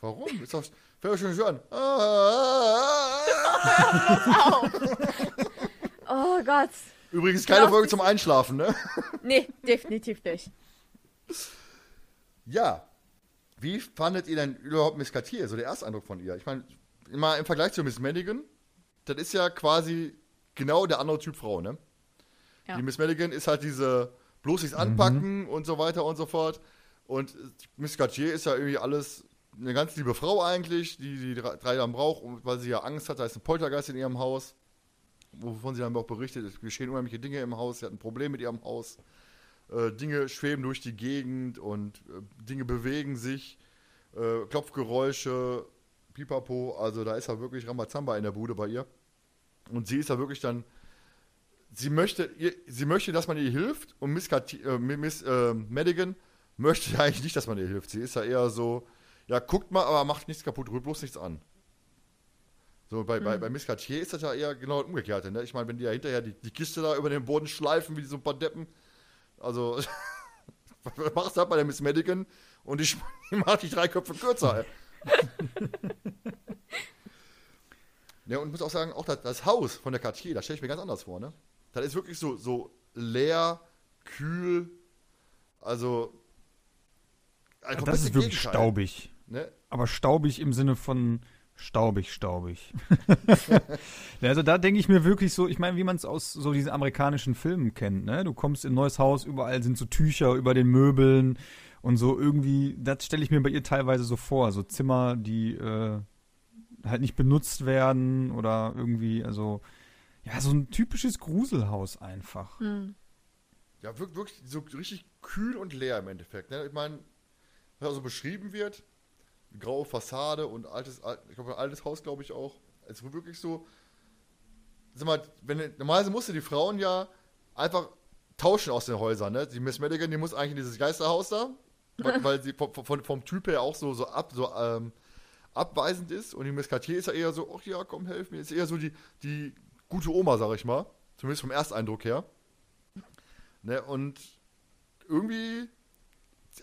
Warum? Ist doch, fängt doch schon so an. [laughs] Oh Gott. Übrigens keine Folge zum Einschlafen, ne? [laughs] Nee, definitiv nicht. Ja. Wie fandet ihr denn überhaupt Miss Cartier, so der Ersteindruck von ihr? Ich meine, immer im Vergleich zu Miss Madigan, das ist ja quasi genau der andere Typ Frau, ne? Ja. Die Miss Madigan ist halt diese bloß nichts anpacken und so weiter und so fort. Und Miss Cartier ist ja irgendwie alles eine ganz liebe Frau eigentlich, die die drei dann braucht, weil sie ja Angst hat, da ist ein Poltergeist in ihrem Haus, wovon sie dann auch berichtet, es geschehen unheimliche Dinge im Haus, sie hat ein Problem mit ihrem Haus. Äh, Dinge schweben durch die Gegend und äh, Dinge bewegen sich, äh, Klopfgeräusche, Pipapo, also da ist ja wirklich Ramazamba in der Bude bei ihr. Und sie ist ja wirklich dann, sie möchte, ihr, sie möchte, dass man ihr hilft und Miss, Cati- äh, Miss äh, Madigan möchte ja [laughs] eigentlich nicht, dass man ihr hilft. Sie ist ja eher so, ja, guckt mal, aber macht nichts kaputt, rührt bloß nichts an. So, bei, bei, bei Miss Cartier ist das ja eher genau das Umgekehrte, ne? Ich meine, wenn die ja hinterher die, die Kiste da über den Boden schleifen, wie so ein paar Deppen, also, [laughs] was machst du halt bei der Miss Madigan und ich [laughs] macht die drei Köpfe kürzer. Ja, und ich muss auch sagen, auch das, das Haus von der Cartier, das stelle ich mir ganz anders vor, ne? Das ist wirklich so, so leer, kühl, also. ein das ist wirklich Gegenteil, staubig. Ne? Aber staubig im Sinne von staubig, staubig. [laughs] ja, also da denke ich mir wirklich so, ich meine, wie man es aus so diesen amerikanischen Filmen kennt, ne? Du kommst in ein neues Haus, überall sind so Tücher über den Möbeln und so irgendwie, das stelle ich mir bei ihr teilweise so vor, so Zimmer, die äh, halt nicht benutzt werden oder irgendwie, also ja, so ein typisches Gruselhaus einfach. Hm. Ja, wirk- wirklich so richtig kühl und leer im Endeffekt. Ne? Ich meine, was also beschrieben wird, graue Fassade und altes, alt- ich glaube, ein altes Haus, glaube ich auch. Es ist wirklich so, sag mal, wenn, normalerweise musste die Frauen ja einfach tauschen aus den Häusern. Ne? Die Miss Madigan, die muss eigentlich in dieses Geisterhaus da, weil, [laughs] weil sie vom, vom, vom Typ her auch so, so, ab, so ähm, abweisend ist. Und die Miss Cartier ist ja eher so, ach ja, komm, helf mir. Ist eher so die, die gute Oma, sag ich mal. Zumindest vom Ersteindruck her. Ne, und irgendwie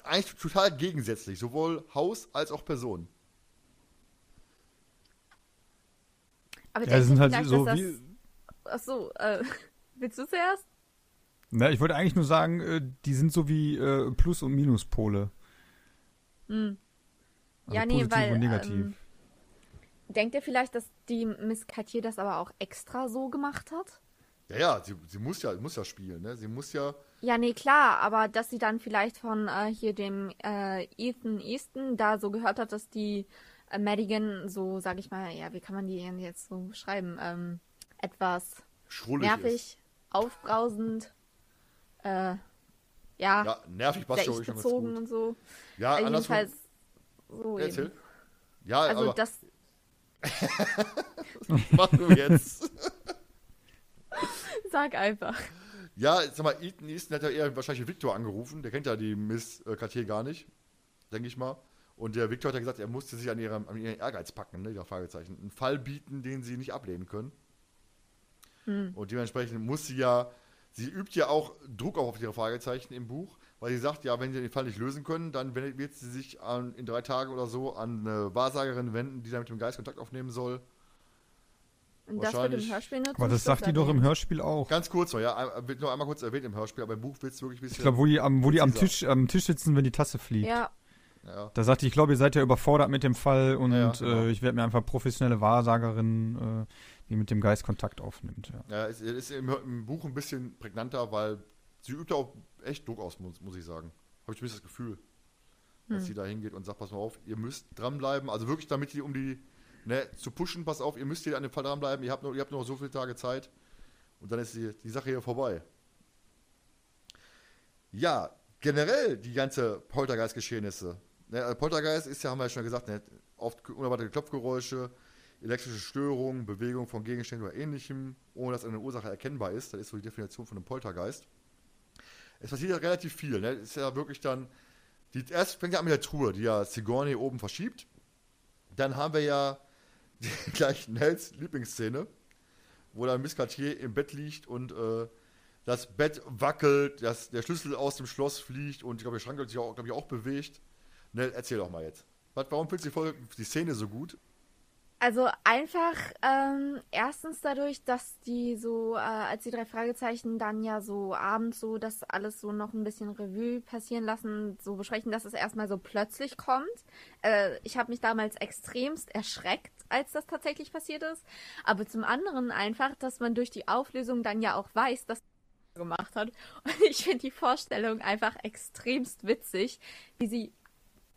eigentlich total gegensätzlich, sowohl Haus als auch Person. Aber Ja, das sind halt so dass wie. das... Achso, äh, [laughs] willst du zuerst? Na, ich wollte eigentlich nur sagen, äh, die sind so wie äh, Plus- und Minuspole. Hm. Also Ja, nee, positiv weil, und negativ. ähm, Denkt ihr vielleicht, dass die Miss Cartier das aber auch extra so gemacht hat? Ja, ja, sie, sie muss ja, muss ja spielen, ne? Sie muss ja. Ja, nee, klar, aber dass sie dann vielleicht von äh, hier dem äh, Ethan Easton da so gehört hat, dass die äh, Madigan so, sag ich mal, ja, wie kann man die jetzt so beschreiben, ähm, etwas Schrullig nervig, ist. aufbrausend, äh, ja, Ja, nervig passt schon, schon ganz gut. und so. Ja, Äh, andersrum. jedenfalls so Erzähl. eben. Ja, Also aber das, [laughs] mach du jetzt. [laughs] sag einfach. Ja, sag mal, Ethan Easton hat ja eher wahrscheinlich Victor angerufen. Der kennt ja die Miss äh, Cartier gar nicht, denke ich mal. Und der Victor hat ja gesagt, er musste sich an ihrem, an ihren Ehrgeiz packen, ne, Fragezeichen. Einen Fall bieten, den sie nicht ablehnen können. Und dementsprechend muss sie ja, sie übt ja auch Druck auf ihre Fragezeichen im Buch, weil sie sagt, ja, wenn sie den Fall nicht lösen können, dann wendet- wird sie sich an, in drei Tagen oder so an eine Wahrsagerin wenden, die dann mit dem Geist Kontakt aufnehmen soll. Und das wird im Wahrscheinlich- Hörspiel nur Aber das sagt die doch im. Hörspiel auch. Ganz kurz noch, ja, wird nur einmal kurz erwähnt im Hörspiel, aber im Buch wird es wirklich ein bisschen. Ich glaube, wo die am, wo die am. Tisch, am Tisch sitzen, wenn die Tasse fliegt. Ja, Ja. Da sagte ich, ich glaube, ihr seid ja überfordert mit dem Fall und Ja, ja, genau. äh, ich werde mir einfach professionelle Wahrsagerin, äh, die mit dem Geist Kontakt aufnimmt. Ja. Ja, es ist im, im Buch ein bisschen prägnanter, weil sie übt auch echt Druck aus, muss, muss ich sagen. Habe ich zumindest das Gefühl, dass sie da hingeht und sagt, pass mal auf, ihr müsst dranbleiben. Also wirklich, damit die um die, ne, zu pushen, pass auf, ihr müsst hier an dem Fall dranbleiben, ihr habt noch, ihr habt noch so viele Tage Zeit und dann ist die, die Sache hier vorbei. Ja, generell die ganze Poltergeist-Geschehnisse. Ne, also Poltergeist ist ja, haben wir ja schon gesagt, ne, oft unerwartete Klopfgeräusche, elektrische Störungen, Bewegung von Gegenständen oder ähnlichem, ohne dass eine Ursache erkennbar ist. Das ist so die Definition von einem Poltergeist. Es passiert ja relativ viel. Ne? Ist ja wirklich dann. Die, erst fängt ja an mit der Truhe, die ja Sigourney oben verschiebt. Dann haben wir ja [laughs] die, gleich Nels Lieblingsszene, wo dann Miss Cartier im Bett liegt und äh, das Bett wackelt, dass der Schlüssel aus dem Schloss fliegt und ich glaube, der Schrank hat sich auch, glaube ich, auch bewegt. Nell, erzähl doch mal jetzt. Warum findest du die, Folge, die Szene so gut? Also einfach ähm, erstens dadurch, dass die so, äh, als die drei Fragezeichen dann ja so abends so das alles so noch ein bisschen Revue passieren lassen, so besprechen, dass es erstmal so plötzlich kommt. Äh, ich habe mich damals extremst erschreckt, als das tatsächlich passiert ist. Aber zum anderen einfach, dass man durch die Auflösung dann ja auch weiß, dass gemacht hat. [laughs] Und ich finde die Vorstellung einfach extremst witzig, wie sie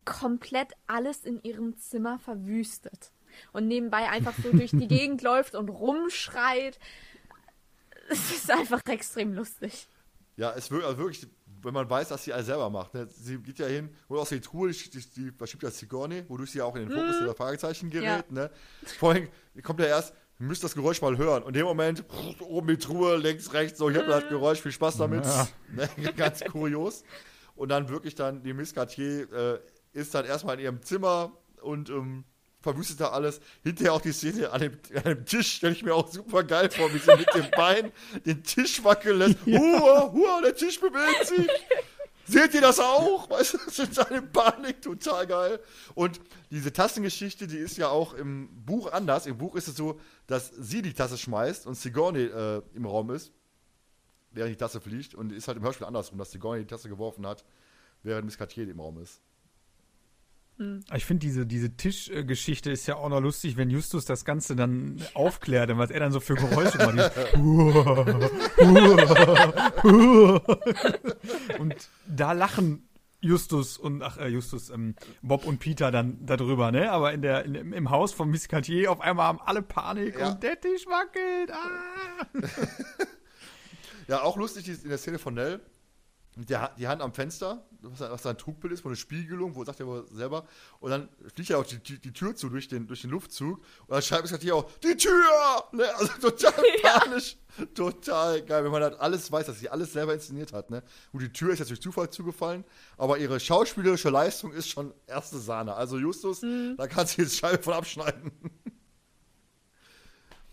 komplett alles in ihrem Zimmer verwüstet und nebenbei einfach so durch die [laughs] Gegend läuft und rumschreit. Es ist einfach extrem lustig. Ja, es wird also wirklich, wenn man weiß, dass sie alles selber macht. Ne? Sie geht ja hin, holt aus der Truhe, die, die, die verschiebt das Sigourney, wodurch sie ja auch in den Fokus der Fragezeichen gerät. Mhm. Ja. Ne? Vorhin kommt ja erst, ihr müsst das Geräusch mal hören. Und in dem Moment, oben die Truhe, links, rechts, so, ich hab das Geräusch, viel Spaß damit. Ja. [laughs] Ne? Ganz kurios. Und dann wirklich dann, die Miss Cartier äh, ist dann erstmal in ihrem Zimmer und ähm, verwüstet da alles. Hinterher auch die Szene an dem, an dem Tisch, stelle ich mir auch super geil vor, wie sie mit dem [laughs] Bein den Tisch wackeln lässt. Hua, hua, der Tisch bewegt sich. Seht ihr das auch? Weißt du, das ist eine Panik, total geil. Und diese Tassengeschichte, die ist ja auch im Buch anders. Im Buch ist es so, dass sie die Tasse schmeißt und Sigourney äh, im Raum ist, während die Tasse fliegt. Und ist halt im Hörspiel andersrum, dass Sigourney die Tasse geworfen hat, während Miss Cartier im Raum ist. Ich finde, diese, diese Tischgeschichte ist ja auch noch lustig, wenn Justus das Ganze dann aufklärt und was er dann so für Geräusche macht. [laughs] Und da lachen Justus und, ach, äh, Justus, ähm, Bob und Peter dann darüber, ne? Aber in der, in, im- Haus von Miss Cartier auf einmal haben alle Panik Ja. und der Tisch wackelt. Ah. [laughs] Ja, auch lustig ist in der Szene von Nell, der, die Hand am Fenster, was, was da ein Trugbild ist, von einer Spiegelung, wo sagt er wohl selber, und dann fliegt ja auch die, die, die Tür zu durch den, durch den Luftzug, und dann schreibt es hier auch, die Tür! Ne? Also [laughs] total panisch, total geil, wenn man halt alles weiß, dass sie alles selber inszeniert hat. Ne? Und die Tür ist jetzt durch Zufall zugefallen, aber ihre schauspielerische Leistung ist schon erste Sahne. Also Justus, da kannst du jetzt Scheibe von abschneiden.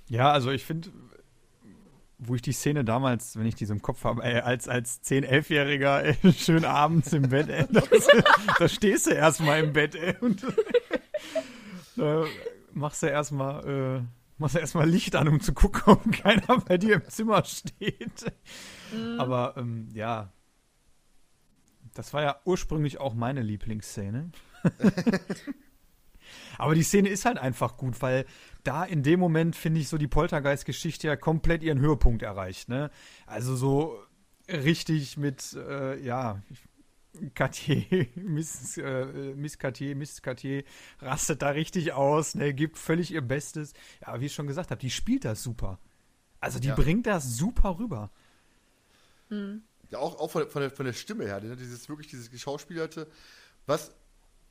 Ja, also ich finde, wo ich die Szene damals, wenn ich die so im Kopf habe, ey, als, als 10-, 11-Jähriger, ey, schön abends im Bett, ey, das, da stehst du erstmal im Bett, ey, und da machst du erstmal, äh, machst du erstmal Licht an, um zu gucken, ob keiner bei dir im Zimmer steht. Aber, ähm, ja. Das war ja ursprünglich auch meine Lieblingsszene. [laughs] Aber die Szene ist halt einfach gut, weil da in dem Moment, finde ich, so die Poltergeist-Geschichte ja komplett ihren Höhepunkt erreicht. Ne? Also so richtig mit, äh, ja, Cartier, [laughs] Miss, äh, Miss Cartier, Miss Cartier rastet da richtig aus, ne, gibt völlig ihr Bestes. Ja, aber wie ich schon gesagt habe, die spielt das super. Also die Ja. bringt das super rüber. Ja, auch, auch von, von, der, von der Stimme her, ne? dieses wirklich dieses Geschauspielerte. Was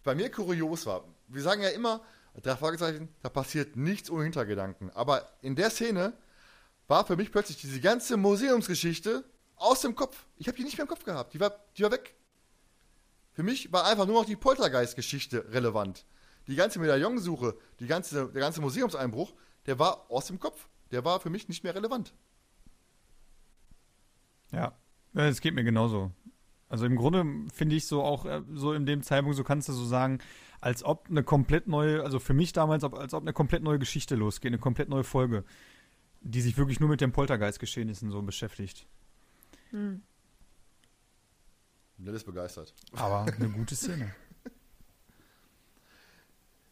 bei mir kurios war, wir sagen ja immer, drei Fragezeichen, da passiert nichts ohne Hintergedanken. Aber in der Szene war für mich plötzlich diese ganze Museumsgeschichte aus dem Kopf. Ich habe die nicht mehr im Kopf gehabt. Die war, die war weg. Für mich war einfach nur noch die Poltergeist-Geschichte relevant. Die ganze Medaillonsuche, die ganze, der ganze Museumseinbruch, der war aus dem Kopf. Der war für mich nicht mehr relevant. Ja, es geht mir genauso. Also im Grunde finde ich so auch äh, so in dem Zeitpunkt, so kannst du so sagen, als ob eine komplett neue, also für mich damals, als ob eine komplett neue Geschichte losgeht, eine komplett neue Folge, die sich wirklich nur mit den Poltergeist-Geschehnissen so beschäftigt. Hm. Nell ist begeistert. Aber [laughs] eine gute Szene.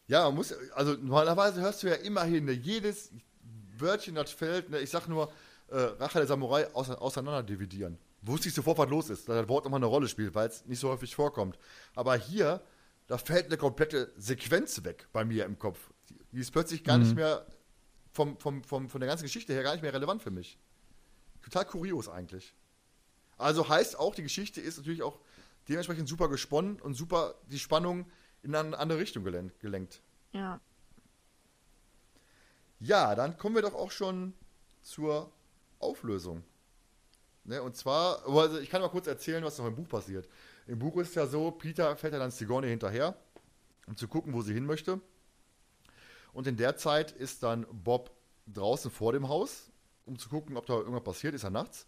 Ja, man muss, also normalerweise hörst du ja immerhin, ne, jedes Wörtchen, das fällt, ne, ich sag nur, äh, Rache der Samurai ause auseinander dividieren. Wusste ich sofort, was los ist, dass das Wort nochmal eine Rolle spielt, weil es nicht so häufig vorkommt. Aber hier, da fällt eine komplette Sequenz weg bei mir im Kopf. Die, ist plötzlich gar Mhm. nicht mehr vom, vom, vom, von der ganzen Geschichte her gar nicht mehr relevant für mich. Total kurios eigentlich. Also heißt auch, die Geschichte ist natürlich auch dementsprechend super gesponnen und super die Spannung in eine andere Richtung gelen- gelenkt. Ja. Ja, dann kommen wir doch auch schon zur Auflösung. Ne, und zwar, also ich kann mal kurz erzählen, was noch im Buch passiert. Im Buch ist ja so, Peter fährt ja dann Sigourney hinterher, um zu gucken, wo sie hin möchte. Und in der Zeit ist dann Bob draußen vor dem Haus, um zu gucken, ob da irgendwas passiert, ist ja nachts.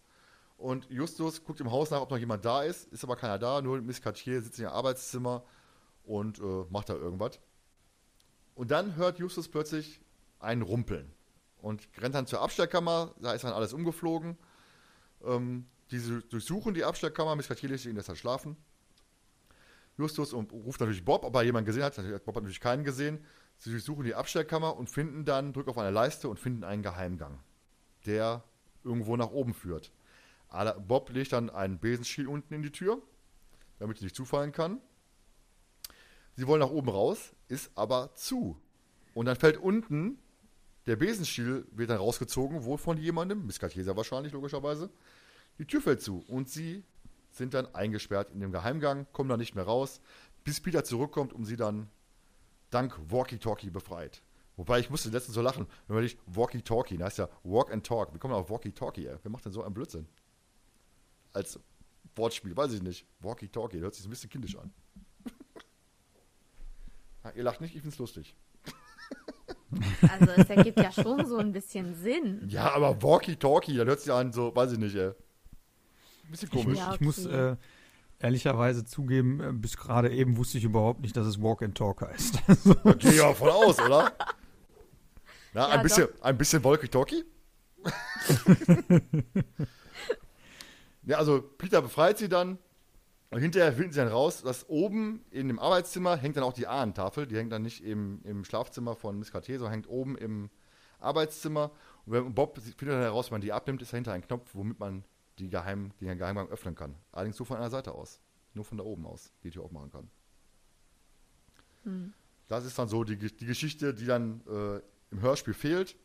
Und Justus guckt im Haus nach, ob noch jemand da ist, ist aber keiner da, nur Miss Cartier sitzt in ihrem Arbeitszimmer und äh, macht da irgendwas. Und dann hört Justus plötzlich ein Rumpeln und rennt dann zur Abstellkammer, da ist dann alles umgeflogen. Ähm, diese durchsuchen die Abstellkammer, Miss Cartier lässt ihn deshalb schlafen. Justus und ruft natürlich Bob, ob er jemanden gesehen hat. Bob hat natürlich keinen gesehen. Sie durchsuchen die Abstellkammer und finden dann, drücken auf eine Leiste und finden einen Geheimgang, der irgendwo nach oben führt. Bob legt dann einen Besenstiel unten in die Tür, damit sie nicht zufallen kann. Sie wollen nach oben raus, ist aber zu. Und dann fällt unten, der Besenstiel wird dann rausgezogen, wohl von jemandem, Miss Cartesa wahrscheinlich, logischerweise. Die Tür fällt zu und sie sind dann eingesperrt in dem Geheimgang, kommen da nicht mehr raus, bis Peter zurückkommt und sie dann dank Walkie-Talkie befreit. Wobei ich musste letztens so lachen, wenn man nicht Walkie-Talkie, das heißt ja Walk and Talk. Wie kommt man auf Walkie-Talkie, ey? Wer macht denn so einen Blödsinn? Als Wortspiel, weiß ich nicht. Walkie-Talkie, hört sich so ein bisschen kindisch an. [laughs] Ja, ihr lacht nicht, ich find's lustig. Also es ergibt ja schon so ein bisschen Sinn. Ja, aber Walkie-Talkie, dann hört sich an, so, weiß ich nicht, ey. Ein bisschen Ich, komisch. Ja, ich muss äh, ehrlicherweise zugeben, äh, bis gerade eben wusste ich überhaupt nicht, dass es Walk and Talk heißt. [laughs] Da geh ja von aus, oder? Na, Ja, ein bisschen, ein bisschen Walkie-Talkie? [laughs] ja, also Peter befreit sie dann und hinterher finden sie dann raus, dass oben in dem Arbeitszimmer hängt dann auch die Ahnentafel. Die hängt dann nicht im, im Schlafzimmer von Miss Cartier, sondern hängt oben im Arbeitszimmer. Und wenn Bob findet dann heraus, wenn man die abnimmt, ist dahinter ein Knopf, womit man die Geheim, den Geheimgang öffnen kann. Allerdings nur von einer Seite aus. Nur von da oben aus die Tür aufmachen kann. Hm. Das ist dann so die, die Geschichte, die dann äh, im Hörspiel fehlt.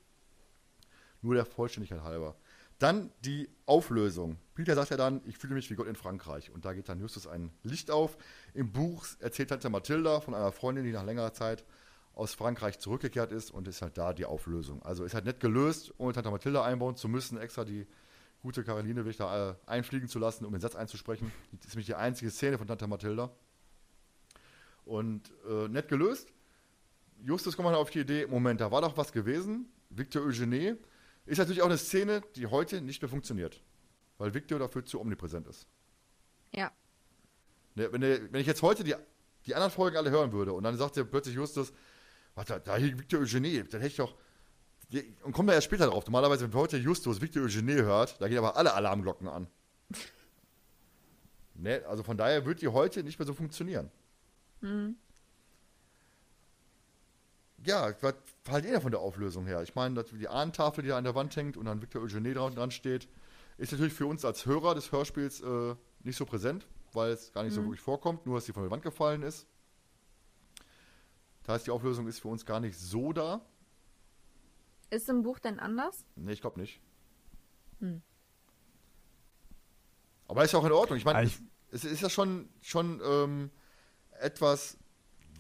Nur der Vollständigkeit halber. Dann die Auflösung. Peter sagt ja dann, ich fühle mich wie Gott in Frankreich. Und da geht dann Justus ein Licht auf. Im Buch erzählt Tante Mathilda von einer Freundin, die nach längerer Zeit aus Frankreich zurückgekehrt ist und ist halt da die Auflösung. Also ist halt nicht gelöst, ohne Tante Mathilda einbauen zu müssen, extra die gute Caroline wirklich da äh, einfliegen zu lassen, um den Satz einzusprechen. Das ist nämlich die einzige Szene von Tante Mathilda. Und äh, nett gelöst. Justus kommt mal auf die Idee, Moment, da war doch was gewesen. Victor Eugenie ist natürlich auch eine Szene, die heute nicht mehr funktioniert. Weil Victor dafür zu omnipräsent ist. Ja. Ne, wenn, wenn ich jetzt heute die, die anderen Folgen alle hören würde und dann sagt ja plötzlich Justus, warte, da hier Victor Eugenie, dann hätte ich doch. Und kommen wir erst später drauf. Normalerweise, wenn heute Justus Victor Eugenie hört, da gehen aber alle Alarmglocken an. [laughs] ne, also von daher wird die heute nicht mehr so funktionieren. Hm. Ja, was ihr denn von der Auflösung her? Ich meine, dass die Ahnentafel, die da an der Wand hängt und dann Victor Eugenie dran, dran steht, ist natürlich für uns als Hörer des Hörspiels äh, nicht so präsent, weil es gar nicht so Mhm. wirklich vorkommt, nur dass sie von der Wand gefallen ist. Das heißt, die Auflösung ist für uns gar nicht so da. Ist im Buch denn anders? Ne, ich glaube nicht. Hm. Aber ist ja auch in Ordnung. Ich meine, Also es, es ist ja schon, schon ähm, etwas,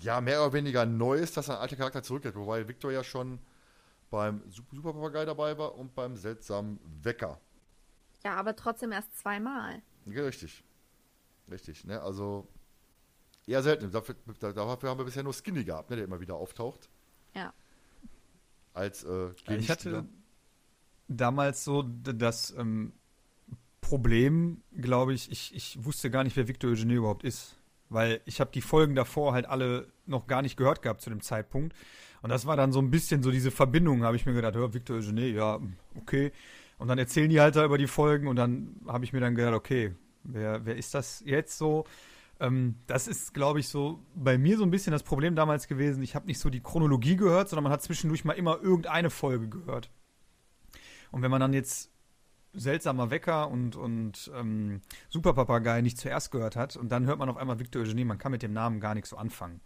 ja, mehr oder weniger Neues, dass ein alter Charakter zurückkehrt. Wobei Victor ja schon beim Sup- Super Papagei dabei war und beim seltsamen Wecker. Ja, aber trotzdem erst zweimal. Ja, richtig. Richtig, ne? Also eher selten. Dafür, dafür haben wir bisher nur Skinny gehabt, ne, der immer wieder auftaucht. Ja. Als äh, ich hatte damals so das ähm, Problem, glaube ich, ich, ich wusste gar nicht, wer Victor Eugene überhaupt ist. Weil ich habe die Folgen davor halt alle noch gar nicht gehört gehabt zu dem Zeitpunkt. Und das war dann so ein bisschen so diese Verbindung, habe ich mir gedacht, ja, Victor Eugene, ja, okay. Und dann erzählen die halt da über die Folgen und dann habe ich mir dann gedacht, okay, wer, wer ist das jetzt so? Ähm, das ist, glaube ich, so bei mir so ein bisschen das Problem damals gewesen. Ich habe nicht so die Chronologie gehört, sondern man hat zwischendurch mal immer irgendeine Folge gehört. Und wenn man dann jetzt seltsamer Wecker und, und ähm, Superpapagei nicht zuerst gehört hat und dann hört man auf einmal Victor Eugenie, man kann mit dem Namen gar nichts so anfangen.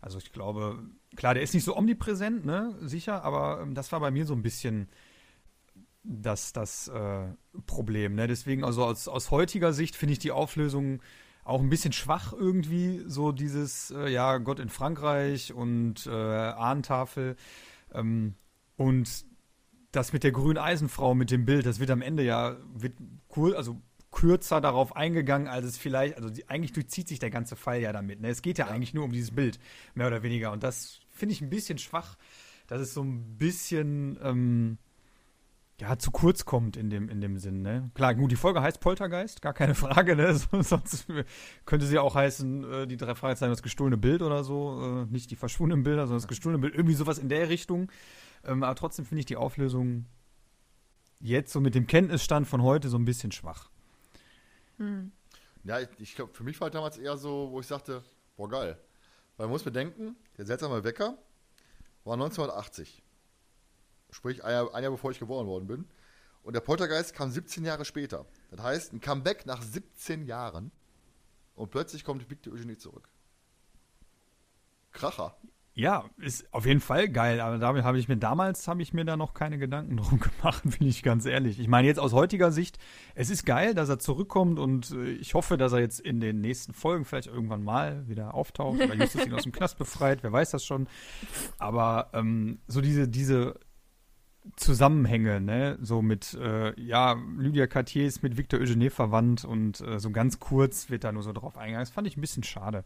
Also ich glaube, klar, der ist nicht so omnipräsent, ne, sicher, aber ähm, das war bei mir so ein bisschen das, das äh, Problem. Ne? Deswegen, also aus, aus heutiger Sicht finde ich die Auflösung auch ein bisschen schwach irgendwie, so dieses, äh, ja, Gott in Frankreich und äh, Ahnentafel. Ähm, und das mit der grünen Eisenfrau mit dem Bild, das wird am Ende ja wird cool, also kürzer darauf eingegangen, als es vielleicht, also die, eigentlich durchzieht sich der ganze Fall ja damit. Ne? Es geht ja, Ja. eigentlich nur um dieses Bild, mehr oder weniger. Und das finde ich ein bisschen schwach, dass es so ein bisschen ähm, ja, zu kurz kommt in dem, in dem Sinn, ne? Klar, gut, die Folge heißt Poltergeist, gar keine [laughs] Frage, ne? [laughs] So, sonst könnte sie auch heißen, äh, die drei Fragezeichen, das gestohlene Bild oder so, äh, nicht die verschwundenen Bilder, sondern das gestohlene Bild, irgendwie sowas in der Richtung. Ähm, aber trotzdem finde ich die Auflösung jetzt so mit dem Kenntnisstand von heute so ein bisschen schwach. Hm. Ja, ich, ich glaube, für mich war damals eher so, wo ich sagte, boah, geil. Weil man muss bedenken, der seltsame Wecker war 1980. Sprich, ein Jahr, ein Jahr bevor ich geboren worden bin. Und der Poltergeist kam 17 Jahre später. Das heißt, ein Comeback nach 17 Jahren. Und plötzlich kommt Victor Eugenie zurück. Kracher. Ja, ist auf jeden Fall geil, aber damit habe ich mir damals habe ich mir da noch keine Gedanken [laughs] drum gemacht, bin ich ganz ehrlich. Ich meine jetzt aus heutiger Sicht, es ist geil, dass er zurückkommt und äh, ich hoffe, dass er jetzt in den nächsten Folgen vielleicht irgendwann mal wieder auftaucht oder Justus ihn aus dem [laughs] Knast befreit, wer weiß das schon. Aber ähm, so diese diese Zusammenhänge, ne, so mit äh, ja Lydia Cartier ist mit Victor Eugene verwandt und äh, so ganz kurz wird da nur so drauf eingegangen. Das fand ich ein bisschen schade.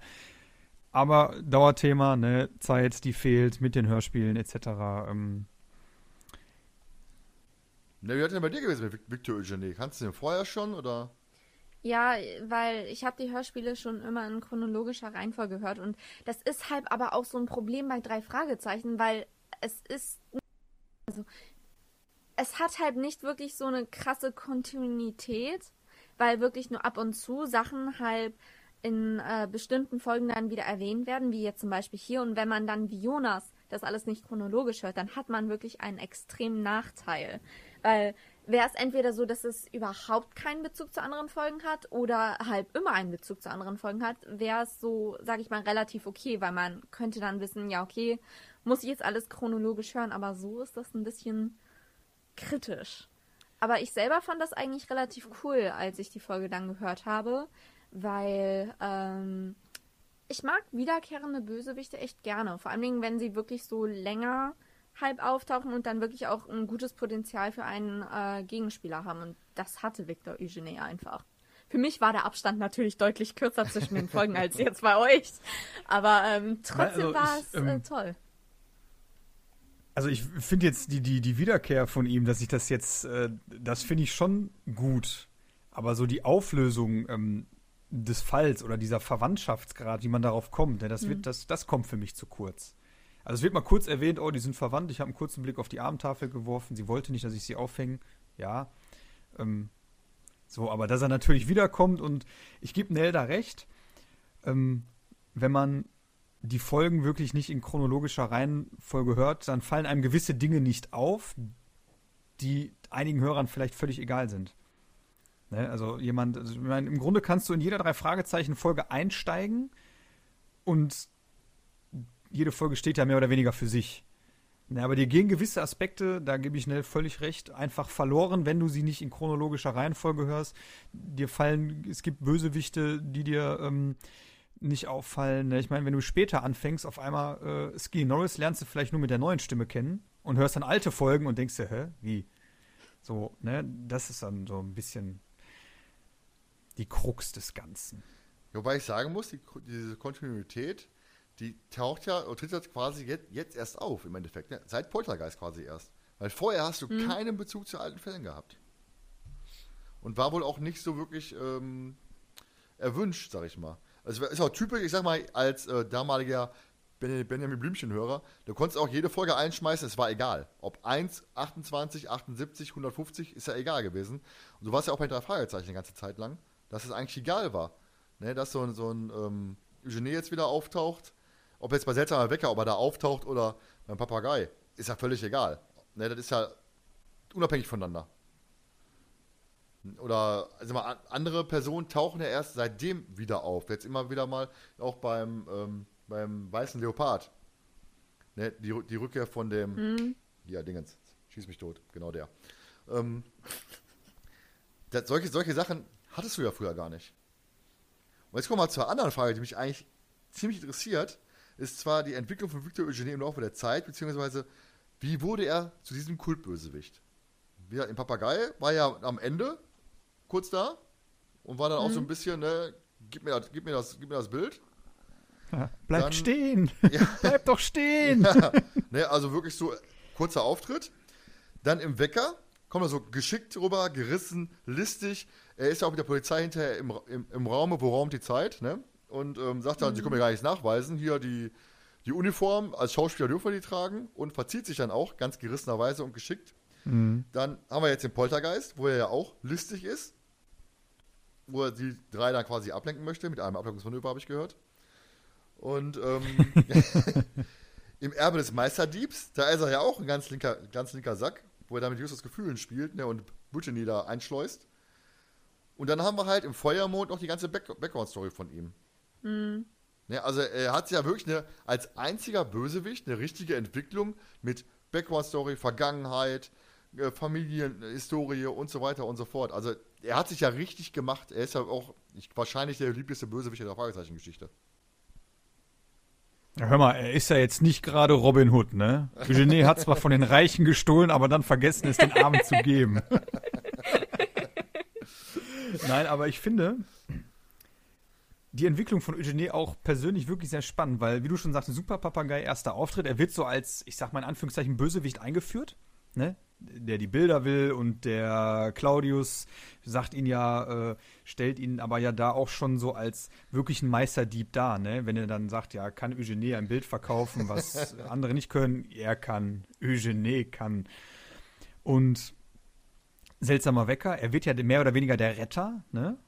Aber Dauerthema, ne, Zeit, die fehlt mit den Hörspielen etc. Ähm, Ne, wie hat denn bei dir gewesen mit Vic- Victor Eugenie? Kannst du den vorher schon oder? Ja, weil ich habe die Hörspiele schon immer in chronologischer Reihenfolge gehört und das ist halt aber auch so ein Problem bei drei Fragezeichen, weil es ist also es hat halt nicht wirklich so eine krasse Kontinuität, weil wirklich nur ab und zu Sachen halt in äh, bestimmten Folgen dann wieder erwähnt werden, wie jetzt zum Beispiel hier. Und wenn man dann wie Jonas das alles nicht chronologisch hört, dann hat man wirklich einen extremen Nachteil. Weil wäre es entweder so, dass es überhaupt keinen Bezug zu anderen Folgen hat oder halt immer einen Bezug zu anderen Folgen hat, wäre es so, sage ich mal, relativ okay, weil man könnte dann wissen, ja, okay, muss ich jetzt alles chronologisch hören, aber so ist das ein bisschen kritisch. Aber ich selber fand das eigentlich relativ cool, als ich die Folge dann gehört habe, weil ähm, ich mag wiederkehrende Bösewichte echt gerne. Vor allen Dingen, wenn sie wirklich so länger halb auftauchen und dann wirklich auch ein gutes Potenzial für einen äh, Gegenspieler haben. Und das hatte Victor Eugene einfach. Für mich war der Abstand natürlich deutlich kürzer zwischen den Folgen als jetzt bei euch. Aber ähm, trotzdem also war es äh, ähm, toll. Also ich finde jetzt die, die, die Wiederkehr von ihm, dass ich das jetzt, äh, das finde ich schon gut. Aber so die Auflösung ähm, des Falls oder dieser Verwandtschaftsgrad, wie man darauf kommt, ne, das, wird, das, das kommt für mich zu kurz. Also es wird mal kurz erwähnt, oh, die sind verwandt. Ich habe einen kurzen Blick auf die Abendtafel geworfen. Sie wollte nicht, dass ich sie aufhänge. Ja. Ähm, so, aber dass er natürlich wiederkommt und ich gebe Nelda recht, ähm, wenn man die Folgen wirklich nicht in chronologischer Reihenfolge hört, dann fallen einem gewisse Dinge nicht auf, die einigen Hörern vielleicht völlig egal sind. Ne? Also jemand, also meine, im Grunde kannst du in jeder drei Fragezeichen Folge einsteigen und jede Folge steht ja mehr oder weniger für sich. Ja, aber dir gehen gewisse Aspekte, da gebe ich schnell völlig recht, einfach verloren, wenn du sie nicht in chronologischer Reihenfolge hörst. Dir fallen, es gibt Bösewichte, die dir ähm, nicht auffallen. Ne? Ich meine, wenn du später anfängst, auf einmal äh, Ski Norris lernst du vielleicht nur mit der neuen Stimme kennen und hörst dann alte Folgen und denkst dir, hä, wie? So, ne, das ist dann so ein bisschen die Krux des Ganzen. Wobei ich sagen muss, die, diese Kontinuität, die taucht ja, tritt jetzt quasi jetzt, jetzt erst auf, im Endeffekt. Ne? Seit Poltergeist quasi erst. Weil vorher hast du mhm. keinen Bezug zu alten Fällen gehabt. Und war wohl auch nicht so wirklich ähm, erwünscht, sag ich mal. Also ist auch typisch, ich sag mal, als äh, damaliger Benjamin Blümchen-Hörer, du konntest auch jede Folge einschmeißen, es war egal. Ob 1, 28, 78, 150, ist ja egal gewesen. Und du warst ja auch bei drei Fragezeichen die ganze Zeit lang, dass es eigentlich egal war. Ne, dass so ein, so ein ähm, Eugenie jetzt wieder auftaucht, ob jetzt bei seltsamer Wecker, ob er da auftaucht oder beim Papagei, ist ja völlig egal. Ne, das ist ja unabhängig voneinander. Oder also mal, andere Personen tauchen ja erst seitdem wieder auf. Jetzt immer wieder mal auch beim, ähm, beim weißen Leopard. Ne, die, die Rückkehr von dem. Mhm. Ja, Dingens. Schieß mich tot. Genau der. Ähm, das, solche, solche Sachen hattest du ja früher gar nicht. Und jetzt kommen wir mal zur anderen Frage, die mich eigentlich ziemlich interessiert. Ist zwar die Entwicklung von Victor Eugenie im Laufe der Zeit, beziehungsweise wie wurde er zu diesem Kultbösewicht? Wie im Papagei war ja am Ende kurz da und war dann mhm. auch so ein mhm. bisschen, ne, gib mir das, gib mir das, gib mir das Bild. Ja, bleib dann, stehen! [laughs] Ja, [laughs] bleib doch stehen! Ja, ne, also wirklich so kurzer Auftritt. Dann im Wecker kommt er so geschickt rüber, gerissen, listig. Er ist ja auch mit der Polizei hinterher im, im, im Raume, wo raumt die Zeit, ne? Und ähm, sagt dann, mhm. sie können mir gar nichts nachweisen. Hier die, die Uniform, als Schauspieler dürfen wir die tragen und verzieht sich dann auch ganz gerissenerweise und geschickt. Mhm. Dann haben wir jetzt den Poltergeist, wo er ja auch listig ist wo er die drei dann quasi ablenken möchte, mit einem Ablenkungsmanöver, habe ich gehört. Und ähm, [laughs] im Erbe des Meisterdiebs, da ist er ja auch ein ganz linker, ganz linker Sack, wo er damit Justus Gefühlen spielt ne, und Brittany da einschleust. Und dann haben wir halt im Feuermond noch die ganze Back Background-Story von ihm. Mhm. Ne, also er hat ja wirklich eine, als einziger Bösewicht eine richtige Entwicklung mit Background-Story, Vergangenheit, äh, Familienhistorie und so weiter und so fort. Also er hat sich ja richtig gemacht. Er ist ja auch ich, wahrscheinlich der lieblichste Bösewicht der Fragezeichen-Geschichte. Ja, hör mal, er ist ja jetzt nicht gerade Robin Hood, ne? Eugenie hat zwar von den Reichen gestohlen, aber dann vergessen es den Armen zu geben. [laughs] Nein, aber ich finde die Entwicklung von Eugenie auch persönlich wirklich sehr spannend, weil, wie du schon sagst, Super Papagei erster Auftritt, er wird so als, ich sag mal in Anführungszeichen, Bösewicht eingeführt, ne? Der die Bilder will und der Claudius sagt ihn ja, äh, stellt ihn aber ja da auch schon so als wirklichen Meisterdieb dar, ne? Wenn er dann sagt, ja, kann Eugenie ein Bild verkaufen, was [laughs] andere nicht können, er kann, Eugenie kann. Und seltsamer Wecker, er wird ja mehr oder weniger der Retter, ne?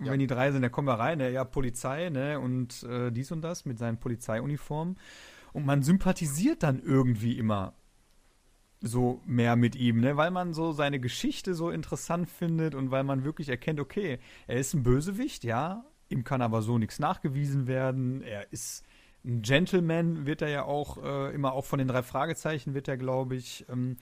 Ja. Wenn die drei sind, dann kommen wir rein, ne? ja, Polizei, ne, und äh, dies und das mit seinen Polizeiuniformen. Und man sympathisiert dann irgendwie immer so mehr mit ihm, ne? weil man so seine Geschichte so interessant findet und weil man wirklich erkennt, okay, er ist ein Bösewicht, ja, ihm kann aber so nichts nachgewiesen werden, er ist ein Gentleman, wird er ja auch äh, immer auch von den drei Fragezeichen, wird er, glaube ich, ähm,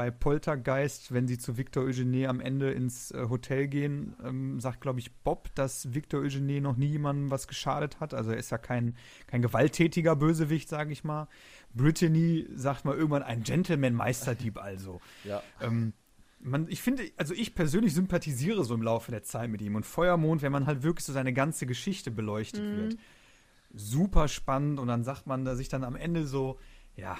bei Poltergeist, wenn sie zu Victor Eugenie am Ende ins äh, Hotel gehen, ähm, sagt, glaube ich, Bob, dass Victor Eugenie noch nie jemandem was geschadet hat. Also er ist ja kein, kein gewalttätiger Bösewicht, sage ich mal. Brittany sagt mal irgendwann ein Gentleman-Meisterdieb also. Ja. Ähm, man, ich finde, also ich persönlich sympathisiere so im Laufe der Zeit mit ihm. Und Feuermond, wenn man halt wirklich so seine ganze Geschichte beleuchtet mhm. wird, super spannend. Und dann sagt man da sich dann am Ende so, ja,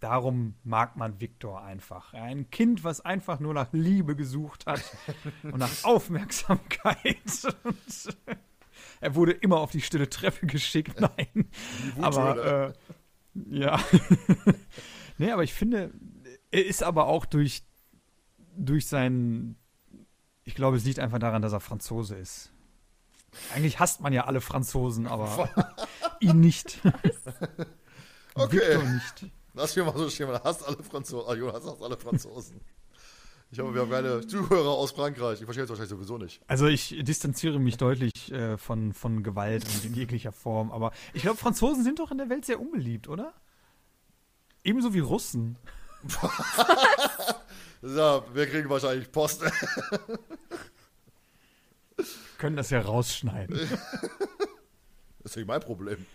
darum mag man Viktor einfach. Ein Kind, was einfach nur nach Liebe gesucht hat [laughs] und nach Aufmerksamkeit. Und, [laughs] er wurde immer auf die stille Treppe geschickt. Nein. Aber äh, ja. [laughs] nee, aber ich finde, er ist aber auch durch, durch seinen. Ich glaube, es liegt einfach daran, dass er Franzose ist. Eigentlich hasst man ja alle Franzosen, aber ihn nicht. okay. Victor nicht. Lass mir mal so stehen, man hasst alle Franzosen. Ah, Jonas hasst alle Franzosen. Ich hoffe, wir haben keine Zuhörer aus Frankreich. Ich verstehe es wahrscheinlich sowieso nicht. Also ich distanziere mich deutlich äh, von, von Gewalt und in jeglicher Form. Aber ich glaube, Franzosen sind doch in der Welt sehr unbeliebt, oder? Ebenso wie Russen. [laughs] so, wir kriegen wahrscheinlich Post. [laughs] Können das ja rausschneiden. [laughs] Das ist nicht mein Problem.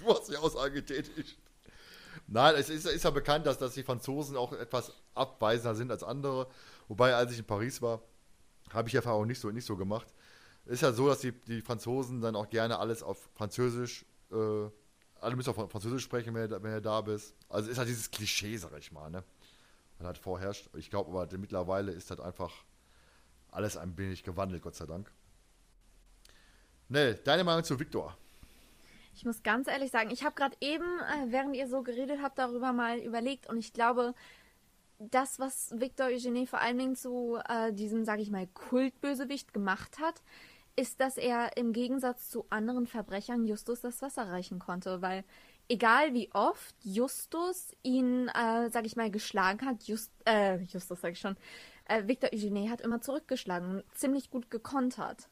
Du hast die Aussage getätigt. Nein, es ist, ist ja bekannt, dass, dass die Franzosen auch etwas abweisender sind als andere. Wobei, als ich in Paris war, habe ich die Erfahrung nicht so, nicht so gemacht. Ist ja so, dass die, die Franzosen dann auch gerne alles auf Französisch, äh, alle müssen auf Französisch sprechen, wenn du, wenn du da bist. Also ist halt dieses Klischee, sag ich mal, ne? Man hat vorherrscht. Ich glaube aber mittlerweile ist das einfach alles ein wenig gewandelt, Gott sei Dank. Ne, deine Meinung zu Victor? Ich muss ganz ehrlich sagen, ich habe gerade eben, äh, während ihr so geredet habt, darüber mal überlegt und ich glaube, das, was Victor Eugenie vor allen Dingen zu äh, diesem, sage ich mal, Kultbösewicht gemacht hat, ist, dass er im Gegensatz zu anderen Verbrechern Justus das Wasser reichen konnte, weil egal wie oft Justus ihn, äh, sag ich mal, geschlagen hat, Just, äh, Justus sag ich schon, äh, Victor Eugenie hat immer zurückgeschlagen, ziemlich gut gekontert.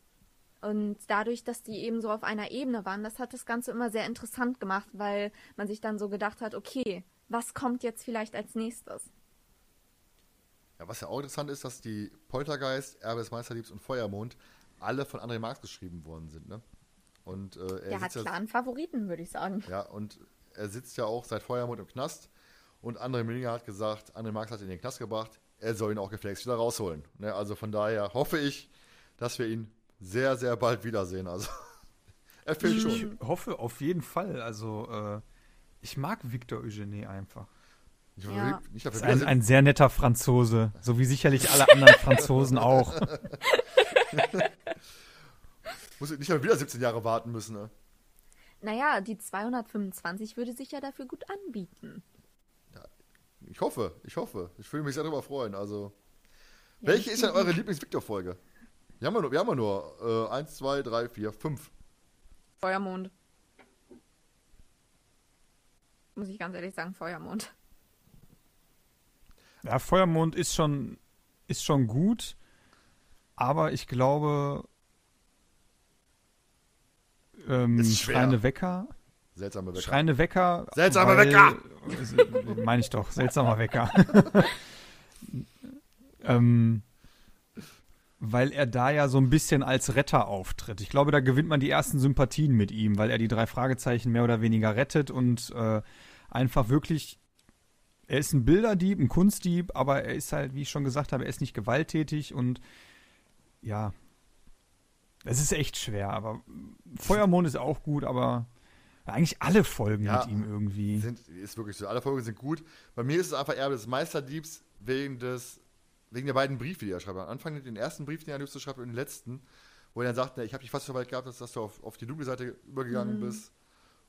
Und dadurch, dass die eben so auf einer Ebene waren, das hat das Ganze immer sehr interessant gemacht, weil man sich dann so gedacht hat, okay, was kommt jetzt vielleicht als nächstes? Ja, was ja auch interessant ist, dass die Poltergeist, Erbe des Meisterliebs und Feuermond alle von André Marx geschrieben worden sind, ne? Und, äh, er Der hat klaren ja, Favoriten, würde ich sagen. Ja, und er sitzt ja auch seit Feuermond im Knast. Und André Millinger hat gesagt, André Marx hat ihn in den Knast gebracht, er soll ihn auch geflext wieder rausholen. Ne? Also von daher hoffe ich, dass wir ihn sehr, sehr bald wiedersehen. Also, [laughs] er fehlt schon. Ich hoffe auf jeden Fall. Also, äh, ich mag Victor Eugenie einfach. Ja. Nicht ist ein, ein, sehr netter Franzose, so wie sicherlich alle anderen Franzosen auch. [laughs] Muss ich nicht mal wieder 17 Jahre warten müssen, ne? Naja, die 225 würde sich ja dafür gut anbieten. Ja, ich hoffe, ich hoffe. Ich würde mich sehr darüber freuen. Also, ja, welche ist denn eure Lieblings-Victor-Folge? Wir haben ja nur, wir haben ja nur äh, 1, 2, 3, 4, 5. Feuermond. Muss ich ganz ehrlich sagen, Feuermond. Ja, Feuermond ist schon, ist schon gut, aber ich glaube, ähm, Schreine Wecker. Seltsame Wecker. Schreine Wecker. Seltsame Wecker! [laughs] Meine ich doch, seltsamer Wecker. [laughs] ähm, weil er da ja so ein bisschen als Retter auftritt. Ich glaube, da gewinnt man die ersten Sympathien mit ihm, weil er die drei Fragezeichen mehr oder weniger rettet und äh, einfach wirklich. Er ist ein Bilderdieb, ein Kunstdieb, aber er ist halt, wie ich schon gesagt habe, er ist nicht gewalttätig und ja, es ist echt schwer. Aber Feuermond ist auch gut, aber eigentlich alle Folgen ja, mit ihm irgendwie. Sind, ist wirklich so. Alle Folgen sind gut. Bei mir ist es einfach eher des Meisterdiebs wegen des wegen der beiden Briefe, die er schreibt. Am Anfang den ersten Brief, den er Justus schreibt, und den letzten, wo er dann sagt, ich habe dich fast so weit gehabt, dass, dass du auf, auf die dunkle Seite übergegangen mhm. bist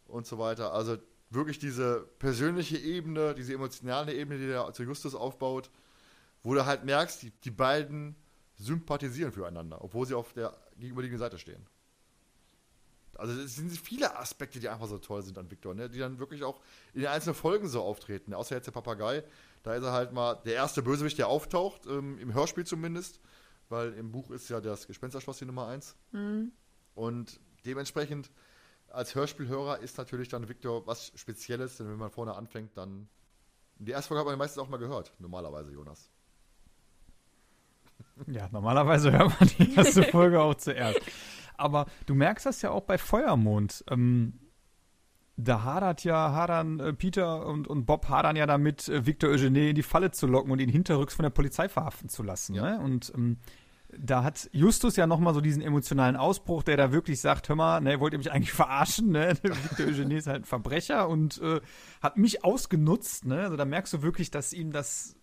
und so weiter. Also wirklich diese persönliche Ebene, diese emotionale Ebene, die er zu Justus aufbaut, wo du halt merkst, die, die beiden sympathisieren füreinander, obwohl sie auf der gegenüberliegenden Seite stehen. Also es sind viele Aspekte, die einfach so toll sind an Victor, ne? die dann wirklich auch in den einzelnen Folgen so auftreten. Außer jetzt der Papagei, da ist er halt mal der erste Bösewicht, der auftaucht, ähm, im Hörspiel zumindest, weil im Buch ist ja das Gespensterschloss die Nummer 1. Mhm. Und dementsprechend als Hörspielhörer ist natürlich dann Victor was Spezielles, denn wenn man vorne anfängt, dann. Die erste Folge hat man meistens auch mal gehört, normalerweise, Jonas. [laughs] Ja, normalerweise hört man die erste [laughs] Folge auch zuerst. Aber du merkst das ja auch bei Feuermond. Ähm, da hadert ja, hadern äh, Peter und, und Bob hadern ja damit, äh, Victor Eugene in die Falle zu locken und ihn hinterrücks von der Polizei verhaften zu lassen. Ja. Ne? Und ähm, da hat Justus ja nochmal so diesen emotionalen Ausbruch, der da wirklich sagt, hör mal, ne, wollt ihr mich eigentlich [laughs] verarschen, ne? [laughs] Victor Eugene ist halt ein Verbrecher und äh, hat mich ausgenutzt, ne? Also da merkst du wirklich, dass ihm das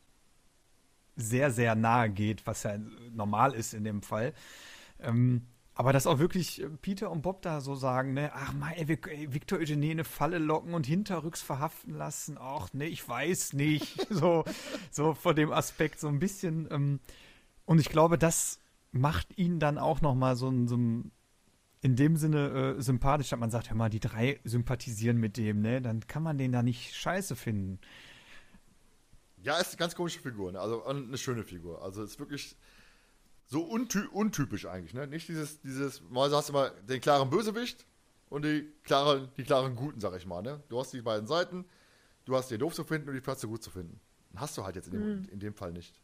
sehr, sehr nahe geht, was ja normal ist in dem Fall. Ähm, aber dass auch wirklich äh, Peter und Bob da so sagen, ne, ach mal, ey, Victor Eugenie eine Falle locken und hinterrücks verhaften lassen, ach ne, ich weiß nicht. [laughs] so, so vor dem Aspekt so ein bisschen. Ähm, und ich glaube, das macht ihn dann auch nochmal so, so in dem Sinne äh, sympathisch, dass man sagt, hör mal, die drei sympathisieren mit dem, ne? Dann kann man den da nicht scheiße finden. Ja, ist eine ganz komische Figur, ne? also eine schöne Figur. Also ist wirklich so unty untypisch eigentlich, ne? Nicht dieses, dieses, mal hast du mal den klaren Bösewicht und die klaren, die klaren Guten, sag ich mal, ne? Du hast die beiden Seiten, du hast den doof zu finden und die Pflanze gut zu finden. Hast du halt jetzt in dem, mhm. in dem Fall nicht.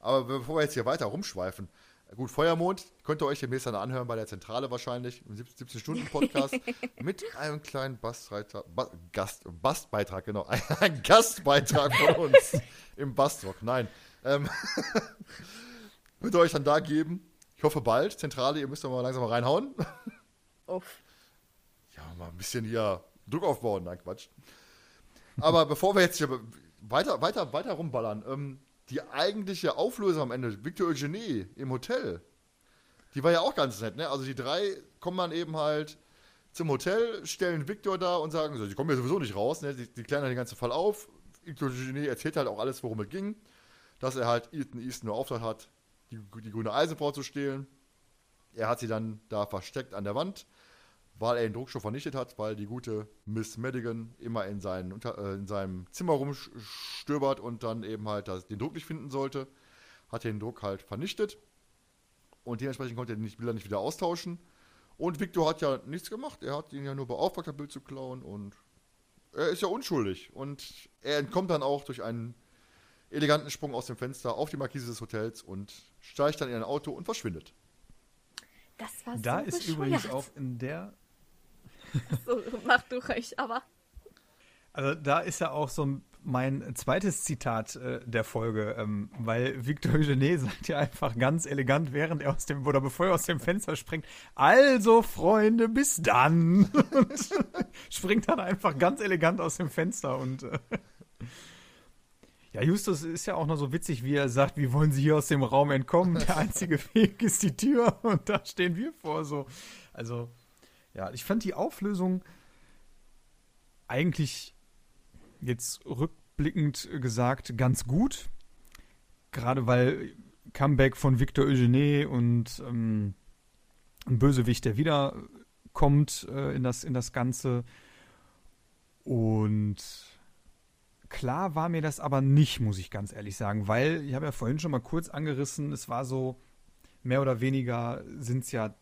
Aber bevor wir jetzt hier weiter rumschweifen, gut, Feuermond könnt ihr euch demnächst dann anhören bei der Zentrale wahrscheinlich, im 17-Stunden-Podcast [laughs] mit einem kleinen Bastbeitrag, Gast, Bastbeitrag, genau, ein, [laughs] ein Gastbeitrag von uns [laughs] im Bastrock. Nein. Ähm, wird euch dann da geben. Ich hoffe bald. Zentrale, ihr müsst doch mal langsam mal reinhauen. Uff. [laughs] Ja, mal ein bisschen hier Druck aufbauen. Nein, Quatsch. Aber bevor wir jetzt hier weiter, weiter, weiter rumballern, ähm, die eigentliche Auflösung am Ende, Victor Eugenie im Hotel, die war ja auch ganz nett, ne? Also die drei kommen dann eben halt zum Hotel, stellen Victor da und sagen, so, die kommen ja sowieso nicht raus, ne? Die, die klären dann den ganzen Fall auf. Victor Eugenie erzählt halt auch alles, worum es ging. Dass er halt Ethan Easton nur Auftrag hat, die, die grüne Eisenfrau zu stehlen. Er hat sie dann da versteckt an der Wand weil er den Druckstoff vernichtet hat, weil die gute Miss Madigan immer in, seinen, äh, in seinem Zimmer rumstöbert und dann eben halt den Druck nicht finden sollte. Hat den Druck halt vernichtet und dementsprechend konnte er die Bilder nicht wieder austauschen. Und Victor hat ja nichts gemacht, er hat ihn ja nur beauftragt, das Bild zu klauen und er ist ja unschuldig. Und er entkommt dann auch durch einen eleganten Sprung aus dem Fenster auf die Markise des Hotels und steigt dann in ein Auto und verschwindet. Das war so Da ist übrigens auch in der so, mach du ruhig, aber. Also da ist ja auch so mein zweites Zitat äh, der Folge, ähm, weil Victor Eugene sagt ja einfach ganz elegant, während er aus dem, oder bevor er aus dem Fenster springt, also Freunde, bis dann. [laughs] und springt dann einfach ganz elegant aus dem Fenster und äh, ja, Justus ist ja auch noch so witzig, wie er sagt, wie wollen Sie hier aus dem Raum entkommen? Der einzige [laughs] Weg ist die Tür und da stehen wir vor so. Also ja, ich fand die Auflösung eigentlich jetzt rückblickend gesagt ganz gut. Gerade weil Comeback von Victor Eugene und ähm, ein Bösewicht, der wiederkommt äh, in, das, in das Ganze. Und klar war mir das aber nicht, muss ich ganz ehrlich sagen, weil ich habe ja vorhin schon mal kurz angerissen, es war so, mehr oder weniger sind es ja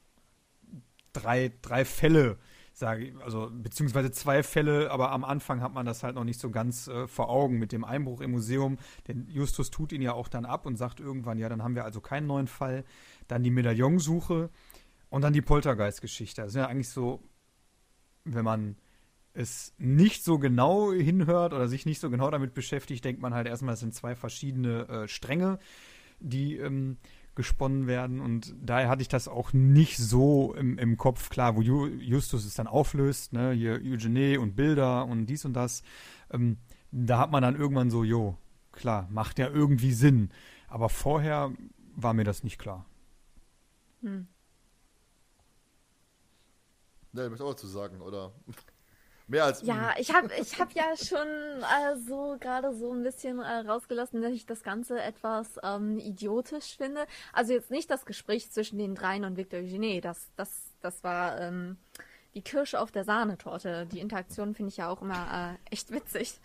drei, drei Fälle, sage ich, also beziehungsweise zwei Fälle, aber am Anfang hat man das halt noch nicht so ganz äh, vor Augen mit dem Einbruch im Museum. Denn Justus tut ihn ja auch dann ab und sagt irgendwann, ja, dann haben wir also keinen neuen Fall. Dann die Medaillonsuche und dann die Poltergeist-Geschichte. Das sind ja eigentlich so, wenn man es nicht so genau hinhört oder sich nicht so genau damit beschäftigt, denkt man halt erstmal, es sind zwei verschiedene äh, Stränge, die ähm, gesponnen werden. Und daher hatte ich das auch nicht so im, im Kopf, klar, wo Justus es dann auflöst, ne, hier Eugene und Bilder und dies und das. Ähm, da hat man dann irgendwann so, jo, klar, macht ja irgendwie Sinn. Aber vorher war mir das nicht klar. Hm. Ne, ich möchte auch dazu sagen, oder? Mehr als. Ja, ich habe ich hab ja schon äh, so gerade so ein bisschen äh, rausgelassen, dass ich das Ganze etwas ähm, idiotisch finde. Also jetzt nicht das Gespräch zwischen den dreien und Victor Eugene, das, das, das war ähm, die Kirsche auf der Sahnetorte. Die Interaktion finde ich ja auch immer äh, echt witzig.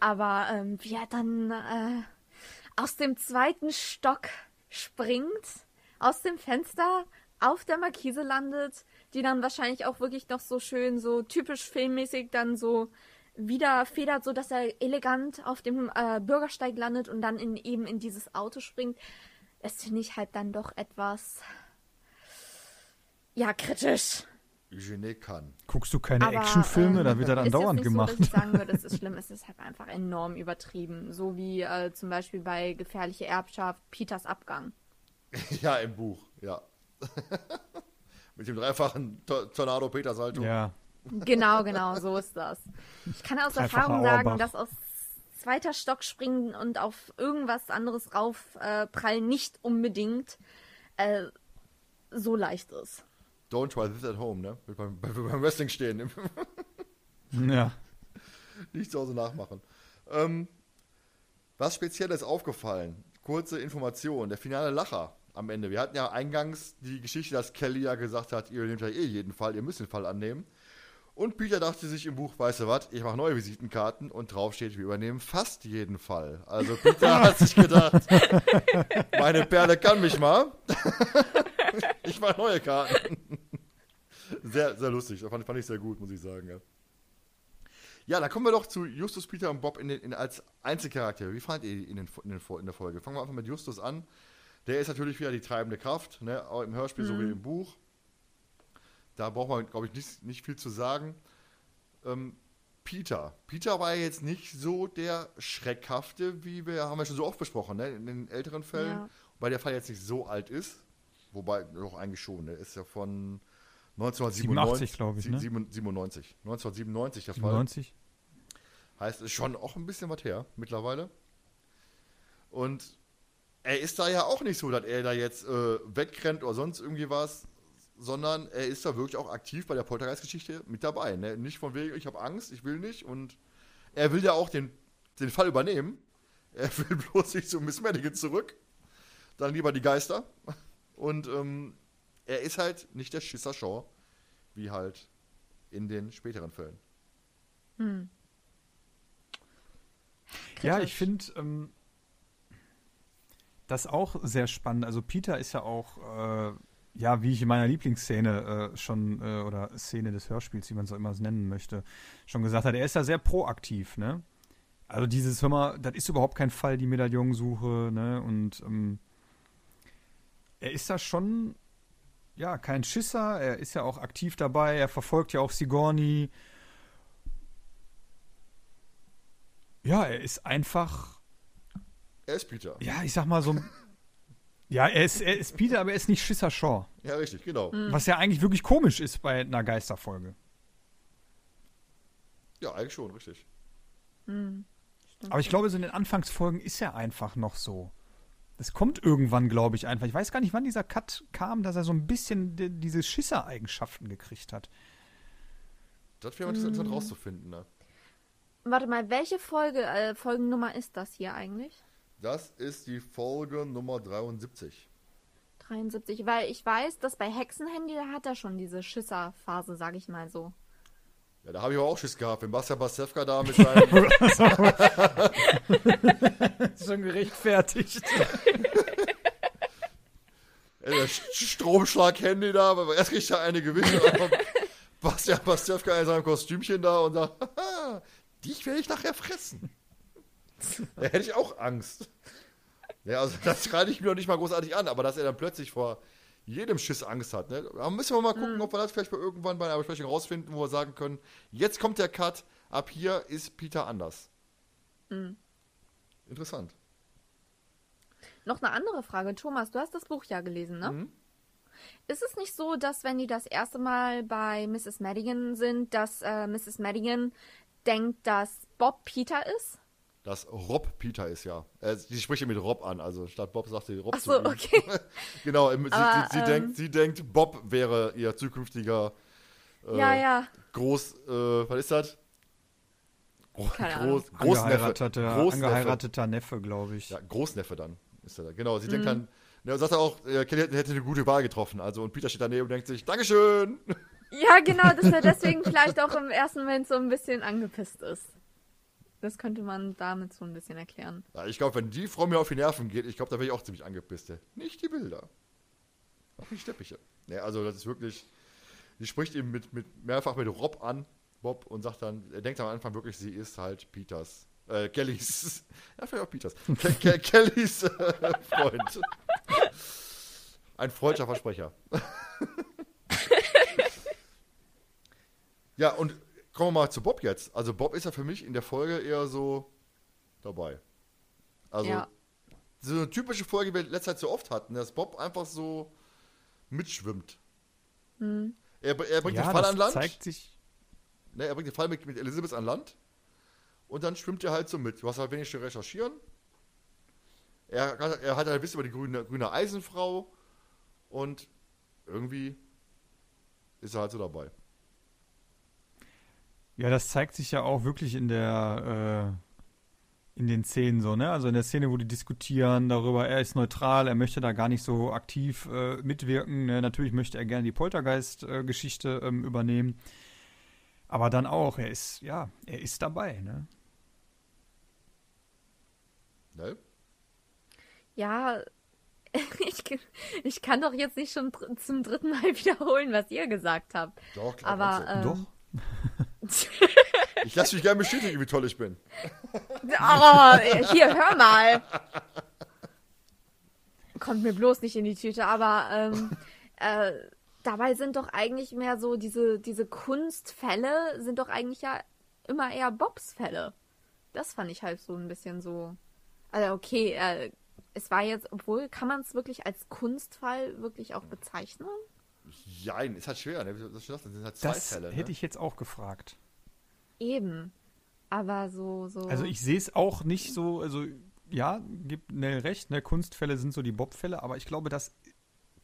Aber ähm, wie er dann äh, aus dem zweiten Stock springt, aus dem Fenster auf der Markise landet, die dann wahrscheinlich auch wirklich noch so schön, so typisch filmmäßig dann so wieder federt, so dass er elegant auf dem äh, Bürgersteig landet und dann in, eben in dieses Auto springt. Das finde ich halt dann doch etwas, ja, kritisch. Eugene kann. Guckst du keine Aber, Actionfilme? Ähm, da wird er dann dauernd gemacht. So, dass ich sagen würde, es ist schlimm, es ist halt einfach enorm übertrieben. So wie äh, zum Beispiel bei Gefährliche Erbschaft Peters Abgang. [laughs] Ja, im Buch, ja. [laughs] Mit dem dreifachen Tornado Peter Salto. Ja. Genau, genau, so ist das. Ich kann aus Dreifacher Erfahrung sagen, Auerbach. dass aus zweiter Stock springen und auf irgendwas anderes raufprallen äh, nicht unbedingt äh, so leicht ist. Don't try this at home, ne? Beim, beim Wrestling stehen. [laughs] ja. Nicht zu Hause nachmachen. Ähm, was Spezielles aufgefallen? Kurze Information. Der finale Lacher am Ende. Wir hatten ja eingangs die Geschichte, dass Kelly ja gesagt hat, ihr nehmt ja eh jeden Fall, ihr müsst den Fall annehmen. Und Peter dachte sich im Buch, weißt du was, ich mache neue Visitenkarten und drauf steht, wir übernehmen fast jeden Fall. Also Peter [laughs] hat sich gedacht, meine Perle kann mich mal. [laughs] ich mache neue Karten. Sehr, sehr lustig. Das fand, fand, ich sehr gut, muss ich sagen. Ja. Ja, dann kommen wir doch zu Justus, Peter und Bob in den, in, als Einzelcharaktere. Wie fandet ihr die in, in, den, in der Folge? Fangen wir einfach mit Justus an. Der ist natürlich wieder die treibende Kraft, ne? auch im Hörspiel mhm. sowie im Buch. Da braucht man, glaube ich, nicht, nicht viel zu sagen. Ähm, Peter. Peter war jetzt nicht so der Schreckhafte, wie wir, haben wir schon so oft besprochen, ne? in den älteren Fällen. Ja. Weil der Fall jetzt nicht so alt ist. Wobei, doch eigentlich schon. Der ist ja von 1997, glaube ich. Ne? 97. 1997 der 97. Fall. Heißt, ist schon auch ein bisschen was her mittlerweile. Und er ist da ja auch nicht so, dass er da jetzt äh, wegrennt oder sonst irgendwie was, sondern er ist da wirklich auch aktiv bei der Poltergeist-Geschichte mit dabei. Ne? Nicht von wegen, ich habe Angst, ich will nicht. Und er will ja auch den, den Fall übernehmen. [laughs] Er will bloß nicht zu Miss Madigan zurück. Dann lieber die Geister. Und ähm, er ist halt nicht der Schisser Shaw, wie halt in den späteren Fällen. Hm. Ja, ich finde ähm, das auch sehr spannend. Also Peter ist ja auch, äh, ja, wie ich in meiner Lieblingsszene äh, schon, äh, oder Szene des Hörspiels, wie man es auch immer nennen möchte, schon gesagt hat, er ist ja sehr proaktiv, ne? Also dieses, hör mal, das ist überhaupt kein Fall, die Medaillonsuche, ne? Und ähm, er ist da schon ja, kein Schisser. Er ist ja auch aktiv dabei. Er verfolgt ja auch Sigourney. Ja, er ist einfach. Er ist Peter. Ja, ich sag mal so. ja, er ist, er ist Peter, aber er ist nicht Schisser Shaw. Ja, richtig, genau. Mhm. Was ja eigentlich wirklich komisch ist bei einer Geisterfolge. Ja, eigentlich schon, richtig. Mhm. Aber ich glaube, so in den Anfangsfolgen ist er einfach noch so. Das kommt irgendwann, glaube ich, einfach. Ich weiß gar nicht, wann dieser Cut kam, dass er so ein bisschen die, diese Schisser-Eigenschaften gekriegt hat. Das wäre interessant hm. rauszufinden, ne? Warte mal, welche Folge, äh, Folgennummer ist das hier eigentlich? Das ist die Folge Nummer 73. 73, weil ich weiß, dass bei Hexenhandy, da hat er schon diese Schisser-Phase, sag ich mal so. Ja, da habe ich aber auch Schiss gehabt, wenn Bastian Basewka da mit [laughs] seinem. Schon gerechtfertigt. der [laughs] Stromschlag-Handy da, aber erst kriegt er eine gewisse. Bastian Basewka in seinem Kostümchen da und sagt: [laughs] Dich werde ich nachher fressen. Da hätte ich auch Angst. Ja, also das schreite ich mir noch nicht mal großartig an, aber dass er dann plötzlich vor jedem Schiss Angst hat. Ne? Da müssen wir mal gucken, mhm. ob wir das vielleicht mal irgendwann bei einer Besprechung rausfinden, wo wir sagen können, jetzt kommt der Cut, ab hier ist Peter anders. Mhm. Interessant. Noch eine andere Frage. Thomas, du hast das Buch ja gelesen, ne? Mhm. Ist es nicht so, dass wenn die das erste Mal bei Mrs. Madigan sind, dass äh, Mrs. Madigan denkt, dass Bob Peter ist? Dass Rob Peter ist, ja. Äh, sie spricht ihn mit Rob an, also statt Bob sagt sie Rob Ach so, okay. [laughs] genau, sie, Aber, sie, sie, ähm, denkt, sie denkt, Bob wäre ihr zukünftiger äh, ja, ja. Groß, äh, was ist das? Keine Groß, Großneffe. Angeheirateter Neffe, glaube ich. Ja, Großneffe dann ist er da. Genau, sie mhm. denkt dann, ja, sagt er auch, Kelly hätte eine gute Wahl getroffen. Also, und Peter steht daneben und denkt sich, Dankeschön! Ja, genau, dass er deswegen vielleicht auch im ersten Moment so ein bisschen angepisst ist. Das könnte man damit so ein bisschen erklären. Ja, ich glaube, wenn die Frau mir auf die Nerven geht, ich glaube, da wäre ich auch ziemlich angepisst. Nicht die Bilder. Auch die Steppiche. Ja, also das ist wirklich. Sie spricht ihm mit, mit mehrfach mit Rob an, Bob, und sagt dann, er denkt am Anfang wirklich, sie ist halt Peters. Äh, Kellys. [laughs] Ja, vielleicht auch Peters. Ke Ke [laughs] Kellys äh, Freund. Ein freudscher Versprecher. [laughs] ja, und Kommen wir mal zu Bob jetzt. Also Bob ist ja für mich in der Folge eher so dabei. Also ja. so eine typische Folge, die wir letzte Zeit so oft hatten, dass Bob einfach so mitschwimmt. Hm. Er, er, bringt ja, den Fall an Land. Zeigt sich. Ne, er bringt den Fall mit, mit Elizabeth an Land. Und dann schwimmt er halt so mit. Du hast halt wenig zu recherchieren. Er, er hat halt Wissen über die grüne, grüne Eisenfrau. Und irgendwie ist er halt so dabei. Ja, das zeigt sich ja auch wirklich in der äh, in den Szenen so, ne? Also in der Szene, wo die diskutieren darüber, er ist neutral, er möchte da gar nicht so aktiv äh, mitwirken. Ne? Natürlich möchte er gerne die Poltergeist-Geschichte ähm, übernehmen. Aber dann auch, er ist, ja, er ist dabei, ne? Ne? Ja, [laughs] ich, ich kann doch jetzt nicht schon zum dritten Mal [laughs] wiederholen, was ihr gesagt habt. Doch, klar. Aber, ähm, doch. Ich lasse mich gerne bestätigen, wie toll ich bin. Oh, hier, hör mal. Kommt mir bloß nicht in die Tüte, aber ähm, äh, dabei sind doch eigentlich mehr so diese, diese Kunstfälle sind doch eigentlich ja immer eher Bobs Fälle. Das fand ich halt so ein bisschen so. Also okay, äh, es war jetzt, obwohl, kann man es wirklich als Kunstfall wirklich auch bezeichnen? Jein, ist halt schwer, ne? Das sind halt zwei Das Fälle. hätte ne? ich jetzt auch gefragt. Eben. Aber so, so. Also ich sehe es auch nicht so, also ja, gibt Nell recht, ne, Kunstfälle sind so die Bob-Fälle, aber ich glaube, das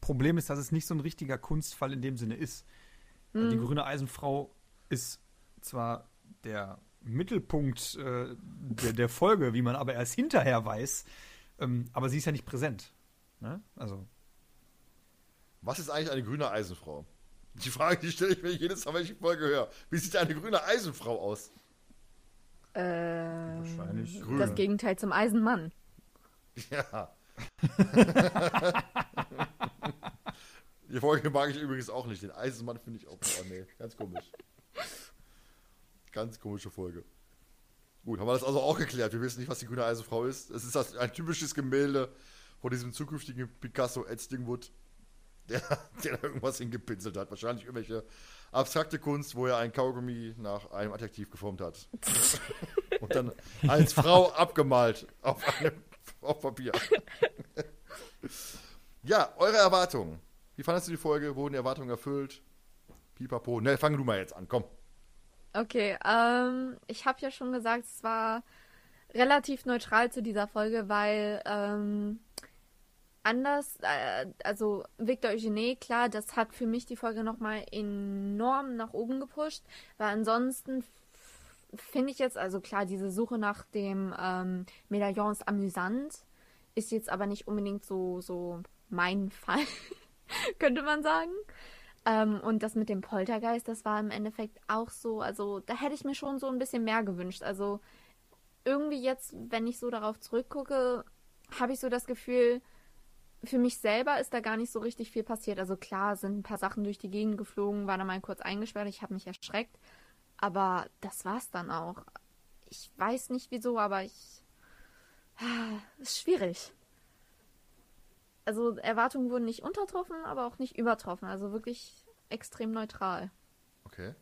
Problem ist, dass es nicht so ein richtiger Kunstfall in dem Sinne ist. Weil Die grüne Eisenfrau ist zwar der Mittelpunkt äh, der, der Folge, wie man aber erst hinterher weiß, ähm, aber sie ist ja nicht präsent. Ne? Also, Was ist eigentlich eine grüne Eisenfrau? Die Frage, die stelle ich mir jedes Mal, wenn ich die Folge höre. Wie sieht eine grüne Eisenfrau aus? äh, wahrscheinlich. Grün. das Gegenteil zum Eisenmann. Ja. [laughs] Die Folge mag ich übrigens auch nicht. Den Eisenmann finde ich auch. Oh nee, ganz komisch. Ganz komische Folge. Gut, haben wir das also auch geklärt. Wir wissen nicht, was die grüne Eisenfrau ist. Es ist das, ein typisches Gemälde von diesem zukünftigen Picasso Ed Stingwood, der, [laughs] der da irgendwas hingepinselt hat. Wahrscheinlich irgendwelche abstrakte Kunst, wo er ein Kaugummi nach einem Adjektiv geformt hat. [laughs] Und dann als Frau abgemalt auf einem auf Papier. [laughs] ja, eure Erwartungen. Wie fandest du die Folge? Wurden die Erwartungen erfüllt? Pipapo. Ne, fang du mal jetzt an, komm. Okay, ähm, ich habe ja schon gesagt, es war relativ neutral zu dieser Folge, weil ähm, anders, äh, also Victor Eugene, klar, das hat für mich die Folge nochmal enorm nach oben gepusht, weil ansonsten finde ich jetzt, also klar, diese Suche nach dem ähm, Medaillon ist amüsant, ist jetzt aber nicht unbedingt so, so mein [laughs] Fall, könnte man sagen. Ähm, und das mit dem Poltergeist, das war im Endeffekt auch so, also da hätte ich mir schon so ein bisschen mehr gewünscht. Also irgendwie jetzt, wenn ich so darauf zurückgucke, habe ich so das Gefühl, für mich selber ist da gar nicht so richtig viel passiert. Also klar sind ein paar Sachen durch die Gegend geflogen, war da mal kurz eingesperrt, ich habe mich erschreckt. Aber das war's dann auch. Ich weiß nicht wieso, aber ich. Ah, Ist schwierig. Also Erwartungen wurden nicht untertroffen, aber auch nicht übertroffen. Also wirklich extrem neutral. Okay.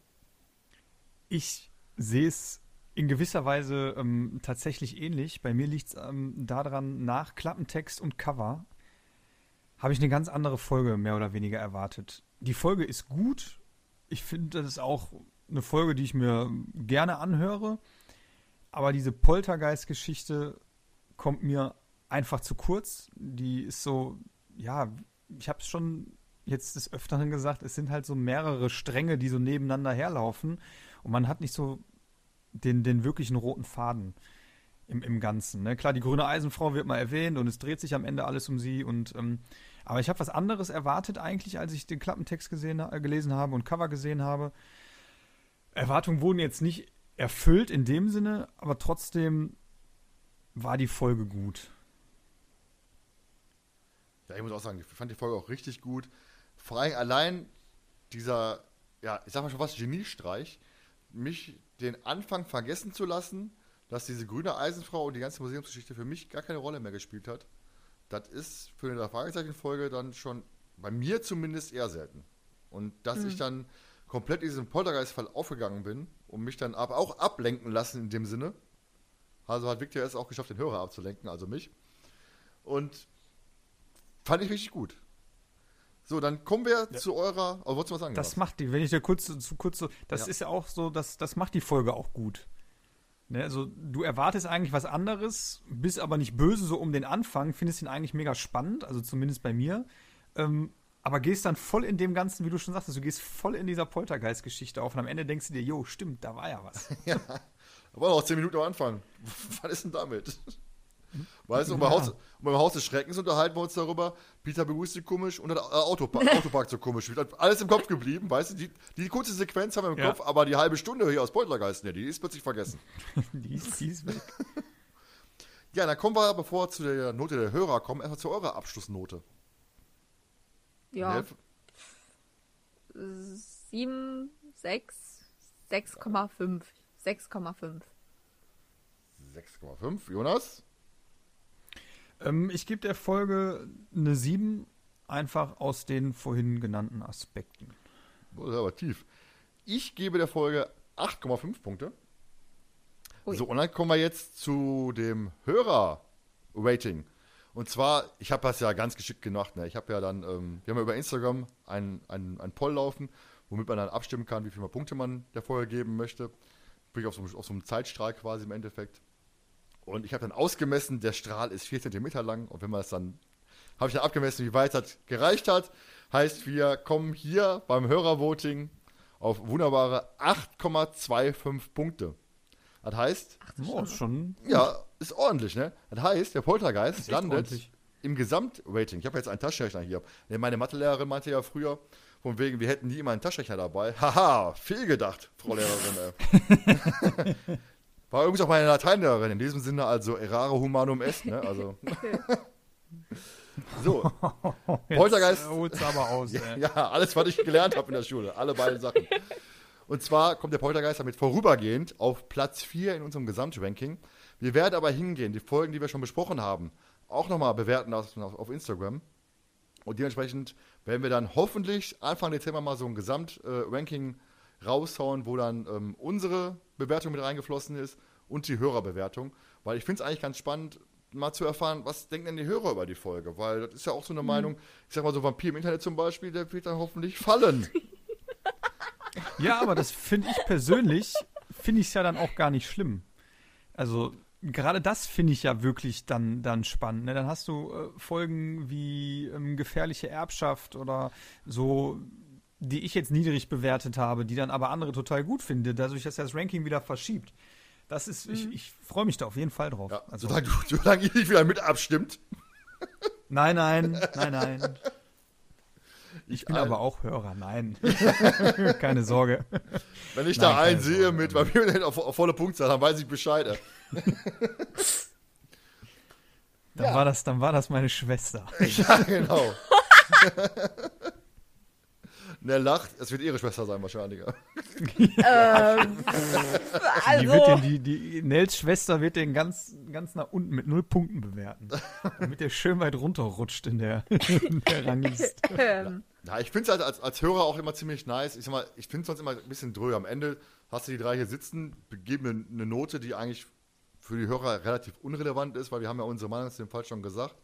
Ich sehe es in gewisser Weise ähm, tatsächlich ähnlich. Bei mir liegt es ähm, daran, nach Klappentext und Cover habe ich eine ganz andere Folge mehr oder weniger erwartet. Die Folge ist gut. Ich finde, das ist auch eine Folge, die ich mir gerne anhöre. Aber diese Poltergeist-Geschichte kommt mir einfach zu kurz. Die ist so, ja, ich habe es schon jetzt des Öfteren gesagt, es sind halt so mehrere Stränge, die so nebeneinander herlaufen. Und man hat nicht so den, den wirklichen roten Faden im, im Ganzen. Ne? Klar, die grüne Eisenfrau wird mal erwähnt und es dreht sich am Ende alles um sie. Und, ähm, aber ich habe was anderes erwartet eigentlich, als ich den Klappentext gesehen, äh, gelesen habe und Cover gesehen habe. Erwartungen wurden jetzt nicht erfüllt in dem Sinne, aber trotzdem war die Folge gut. Ja, ich muss auch sagen, ich fand die Folge auch richtig gut. Vor allem allein dieser, ja, ich sag mal schon was, Geniestreich, mich den Anfang vergessen zu lassen, dass diese grüne Eisenfrau und die ganze Museumsgeschichte für mich gar keine Rolle mehr gespielt hat. Das ist für eine Fragezeichen-Folge dann schon bei mir zumindest eher selten. Und dass ich dann komplett in diesem Poltergeist-Fall aufgegangen bin und mich dann aber auch ablenken lassen in dem Sinne. Also hat Victor es auch geschafft, den Hörer abzulenken, also mich. Und fand ich richtig gut. So, dann kommen wir zu eurer. Oh, wolltest du was sagen? Das macht die, wenn ich dir kurz zu kurz so, das Ja. ist ja auch so, das, das macht die Folge auch gut. Ne, also du erwartest eigentlich was anderes, bist aber nicht böse so um den Anfang, findest ihn eigentlich mega spannend, also zumindest bei mir. Ähm, aber gehst dann voll in dem Ganzen, wie du schon sagtest, du gehst voll in dieser Poltergeist-Geschichte auf und am Ende denkst du dir, jo, stimmt, da war ja was. Da waren noch 10 Minuten am Anfang. [laughs] Was ist denn damit? Weißt du, beim Haus, um beim Haus des Schreckens unterhalten wir uns darüber. Peter begrüßt sie komisch und der äh, Autopark, [laughs] Autopark so komisch. Wird Alles im Kopf geblieben, weißt du? Die, die kurze Sequenz haben wir im Ja. Kopf, aber die halbe Stunde hier aus Poltergeist, ne, die ist plötzlich vergessen. [laughs] die, ist, die ist weg. [laughs] Ja, dann kommen wir, bevor wir zu der Note der Hörer kommen, erstmal zu eurer Abschlussnote. Ja? 7, 6, 6,5. 6,5. 6,5. Jonas? Ähm, ich gebe der Folge eine 7, einfach aus den vorhin genannten Aspekten. Das ist aber tief. Ich gebe der Folge 8,5 Punkte. Ui. So, und dann kommen wir jetzt zu dem Hörer-Rating. Und zwar, ich habe das ja ganz geschickt gemacht. Ne? Ich habe ja dann, ähm, wir haben ja über Instagram einen ein Poll laufen, womit man dann abstimmen kann, wie viele Punkte man der Folge geben möchte. Bin ich auf so, einem- auf so einem Zeitstrahl quasi im Endeffekt. Und ich habe dann ausgemessen, der Strahl ist 4 cm lang. Und wenn man es dann, habe ich dann abgemessen, wie weit das gereicht hat. Heißt, wir kommen hier beim Hörervoting auf wunderbare 8,25 Punkte. Das heißt, Oh, ist schon. ja, ist ordentlich, ne? Das heißt, der Poltergeist landet ordentlich. im Gesamtrating. Ich habe jetzt einen Taschenrechner hier. Ne, Meine Mathelehrerin meinte ja früher, von wegen, wir hätten nie immer einen Taschenrechner dabei. Haha, fehlgedacht, Frau Lehrerin. [laughs] War übrigens auch meine Lateinlehrerin. In diesem Sinne also errare humanum est, ne? Also. [laughs] [laughs] so, Poltergeist. Jetzt, äh, holt's aber aus, ja, [laughs] ja, alles, was ich gelernt habe in der Schule. Alle beiden Sachen. Und zwar kommt der Poltergeist damit vorübergehend auf Platz 4 in unserem Gesamtranking. Wir werden aber hingehen, die Folgen, die wir schon besprochen haben, auch nochmal bewerten auf, auf Instagram. Und dementsprechend werden wir dann hoffentlich Anfang Dezember mal so ein Gesamtranking raushauen, wo dann ähm, unsere Bewertung mit reingeflossen ist und die Hörerbewertung. Weil ich finde es eigentlich ganz spannend, mal zu erfahren, was denken denn die Hörer über die Folge? Weil das ist ja auch so eine Meinung, ich sag mal so Vampir im Internet zum Beispiel, der wird dann hoffentlich fallen. [laughs] Ja, aber das finde ich persönlich, finde ich es ja dann auch gar nicht schlimm. Also gerade das finde ich ja wirklich dann, dann spannend. Ne? Dann hast du äh, Folgen wie ähm, gefährliche Erbschaft oder so, die ich jetzt niedrig bewertet habe, die dann aber andere total gut finde, dadurch, dass das Ranking wieder verschiebt. Das ist, ich, ich freue mich da auf jeden Fall drauf. Ja, also, solange, du, solange ihr nicht wieder mit abstimmt. [laughs] nein, nein, nein, nein. Ich bin Ein- aber auch Hörer, nein. [laughs] Keine Sorge. Wenn ich Nein, da einen sehe Sorge. mit Vampir im Internet auf, auf volle Punktzahl, dann weiß ich Bescheid. [laughs] Dann, Ja. war das, dann war das meine Schwester. Ja, genau. Und er lacht, es wird ihre Schwester sein wahrscheinlich. [laughs] ja. ähm, Die, wird also, den, die, die Nels Schwester wird den ganz, ganz nach unten mit null Punkten bewerten. Damit der schön weit runterrutscht in der, in der Rangliste. [laughs] ähm, Ja, ich finde es halt als, als Hörer auch immer ziemlich nice. Ich sag mal, ich finde es sonst immer ein bisschen dröge. Am Ende hast du die drei hier sitzen, geben eine, eine Note, die eigentlich für die Hörer relativ unrelevant ist, weil wir haben ja unsere Meinung zu dem Fall schon gesagt.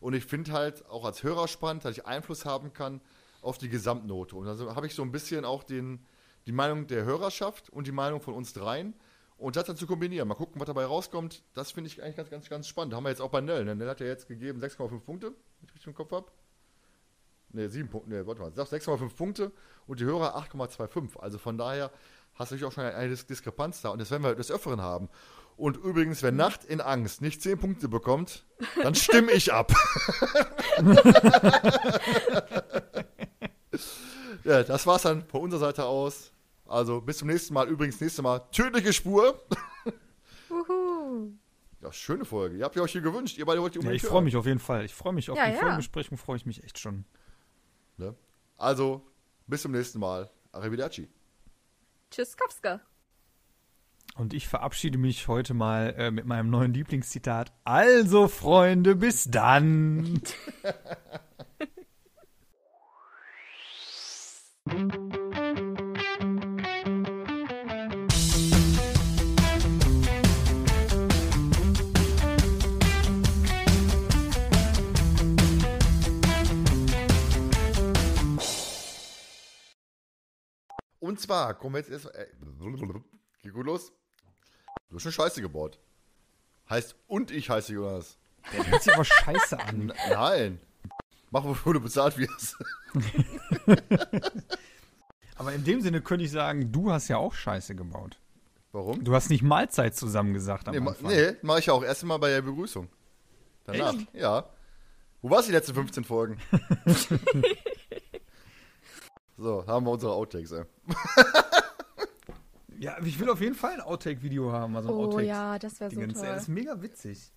Und ich finde halt auch als Hörer spannend, dass ich Einfluss haben kann auf die Gesamtnote. Und also habe ich so ein bisschen auch den, die Meinung der Hörerschaft und die Meinung von uns dreien. Und das dann zu kombinieren. Mal gucken, was dabei rauskommt. Das finde ich eigentlich ganz, ganz, ganz spannend. Haben wir jetzt auch bei Nell. Ne? Nell hat ja jetzt gegeben 6,5 Punkte, wenn ich richtig im Kopf habe. Ne, 7 Punkte. Ne, warte mal. Sag 6,5 Punkte und die Hörer 8,25. Also von daher hast du natürlich auch schon eine Dis Diskrepanz da. Und das werden wir des Öfteren haben. Und übrigens, wer Nacht in Angst nicht 10 Punkte bekommt, dann stimme ich ab. [laughs] [laughs] [laughs] ja, das war's dann von unserer Seite aus. Also bis zum nächsten Mal. Übrigens, nächstes Mal tödliche Spur. [laughs] wuhu. Ja, schöne Folge. Ihr habt ihr euch hier gewünscht. Ihr beide wollt die Ja, unbedingt ich freue mich auf jeden Fall. Ich freue mich auf Ja, die ja. Folgenbesprechung, freue ich mich echt schon. Ne? Also, bis zum nächsten Mal. Arrivederci. Tschüss, Kowska. Und ich verabschiede mich heute mal äh, mit meinem neuen Lieblingszitat. Also, Freunde, bis dann. [laughs] Und zwar kommen wir jetzt erst. Äh, geht gut los. Du hast schon Scheiße gebaut. Heißt, und ich heiße Jonas. Der hört sich aber scheiße an. Nein. Mach, bevor du bezahlt wirst. [laughs] Aber in dem Sinne könnte ich sagen, du hast ja auch Scheiße gebaut. Warum? Du hast nicht Mahlzeit zusammen gesagt am Nee, Anfang. nee mache ich auch erst mal bei der Begrüßung. Danach. Ja. Wo warst du die letzten 15 Folgen? [laughs] so, haben wir unsere Outtakes, ey. Ja, ich will auf jeden Fall ein Outtake-Video haben. Also ein Oh Outtake ja, das wäre so toll. Das ist mega witzig.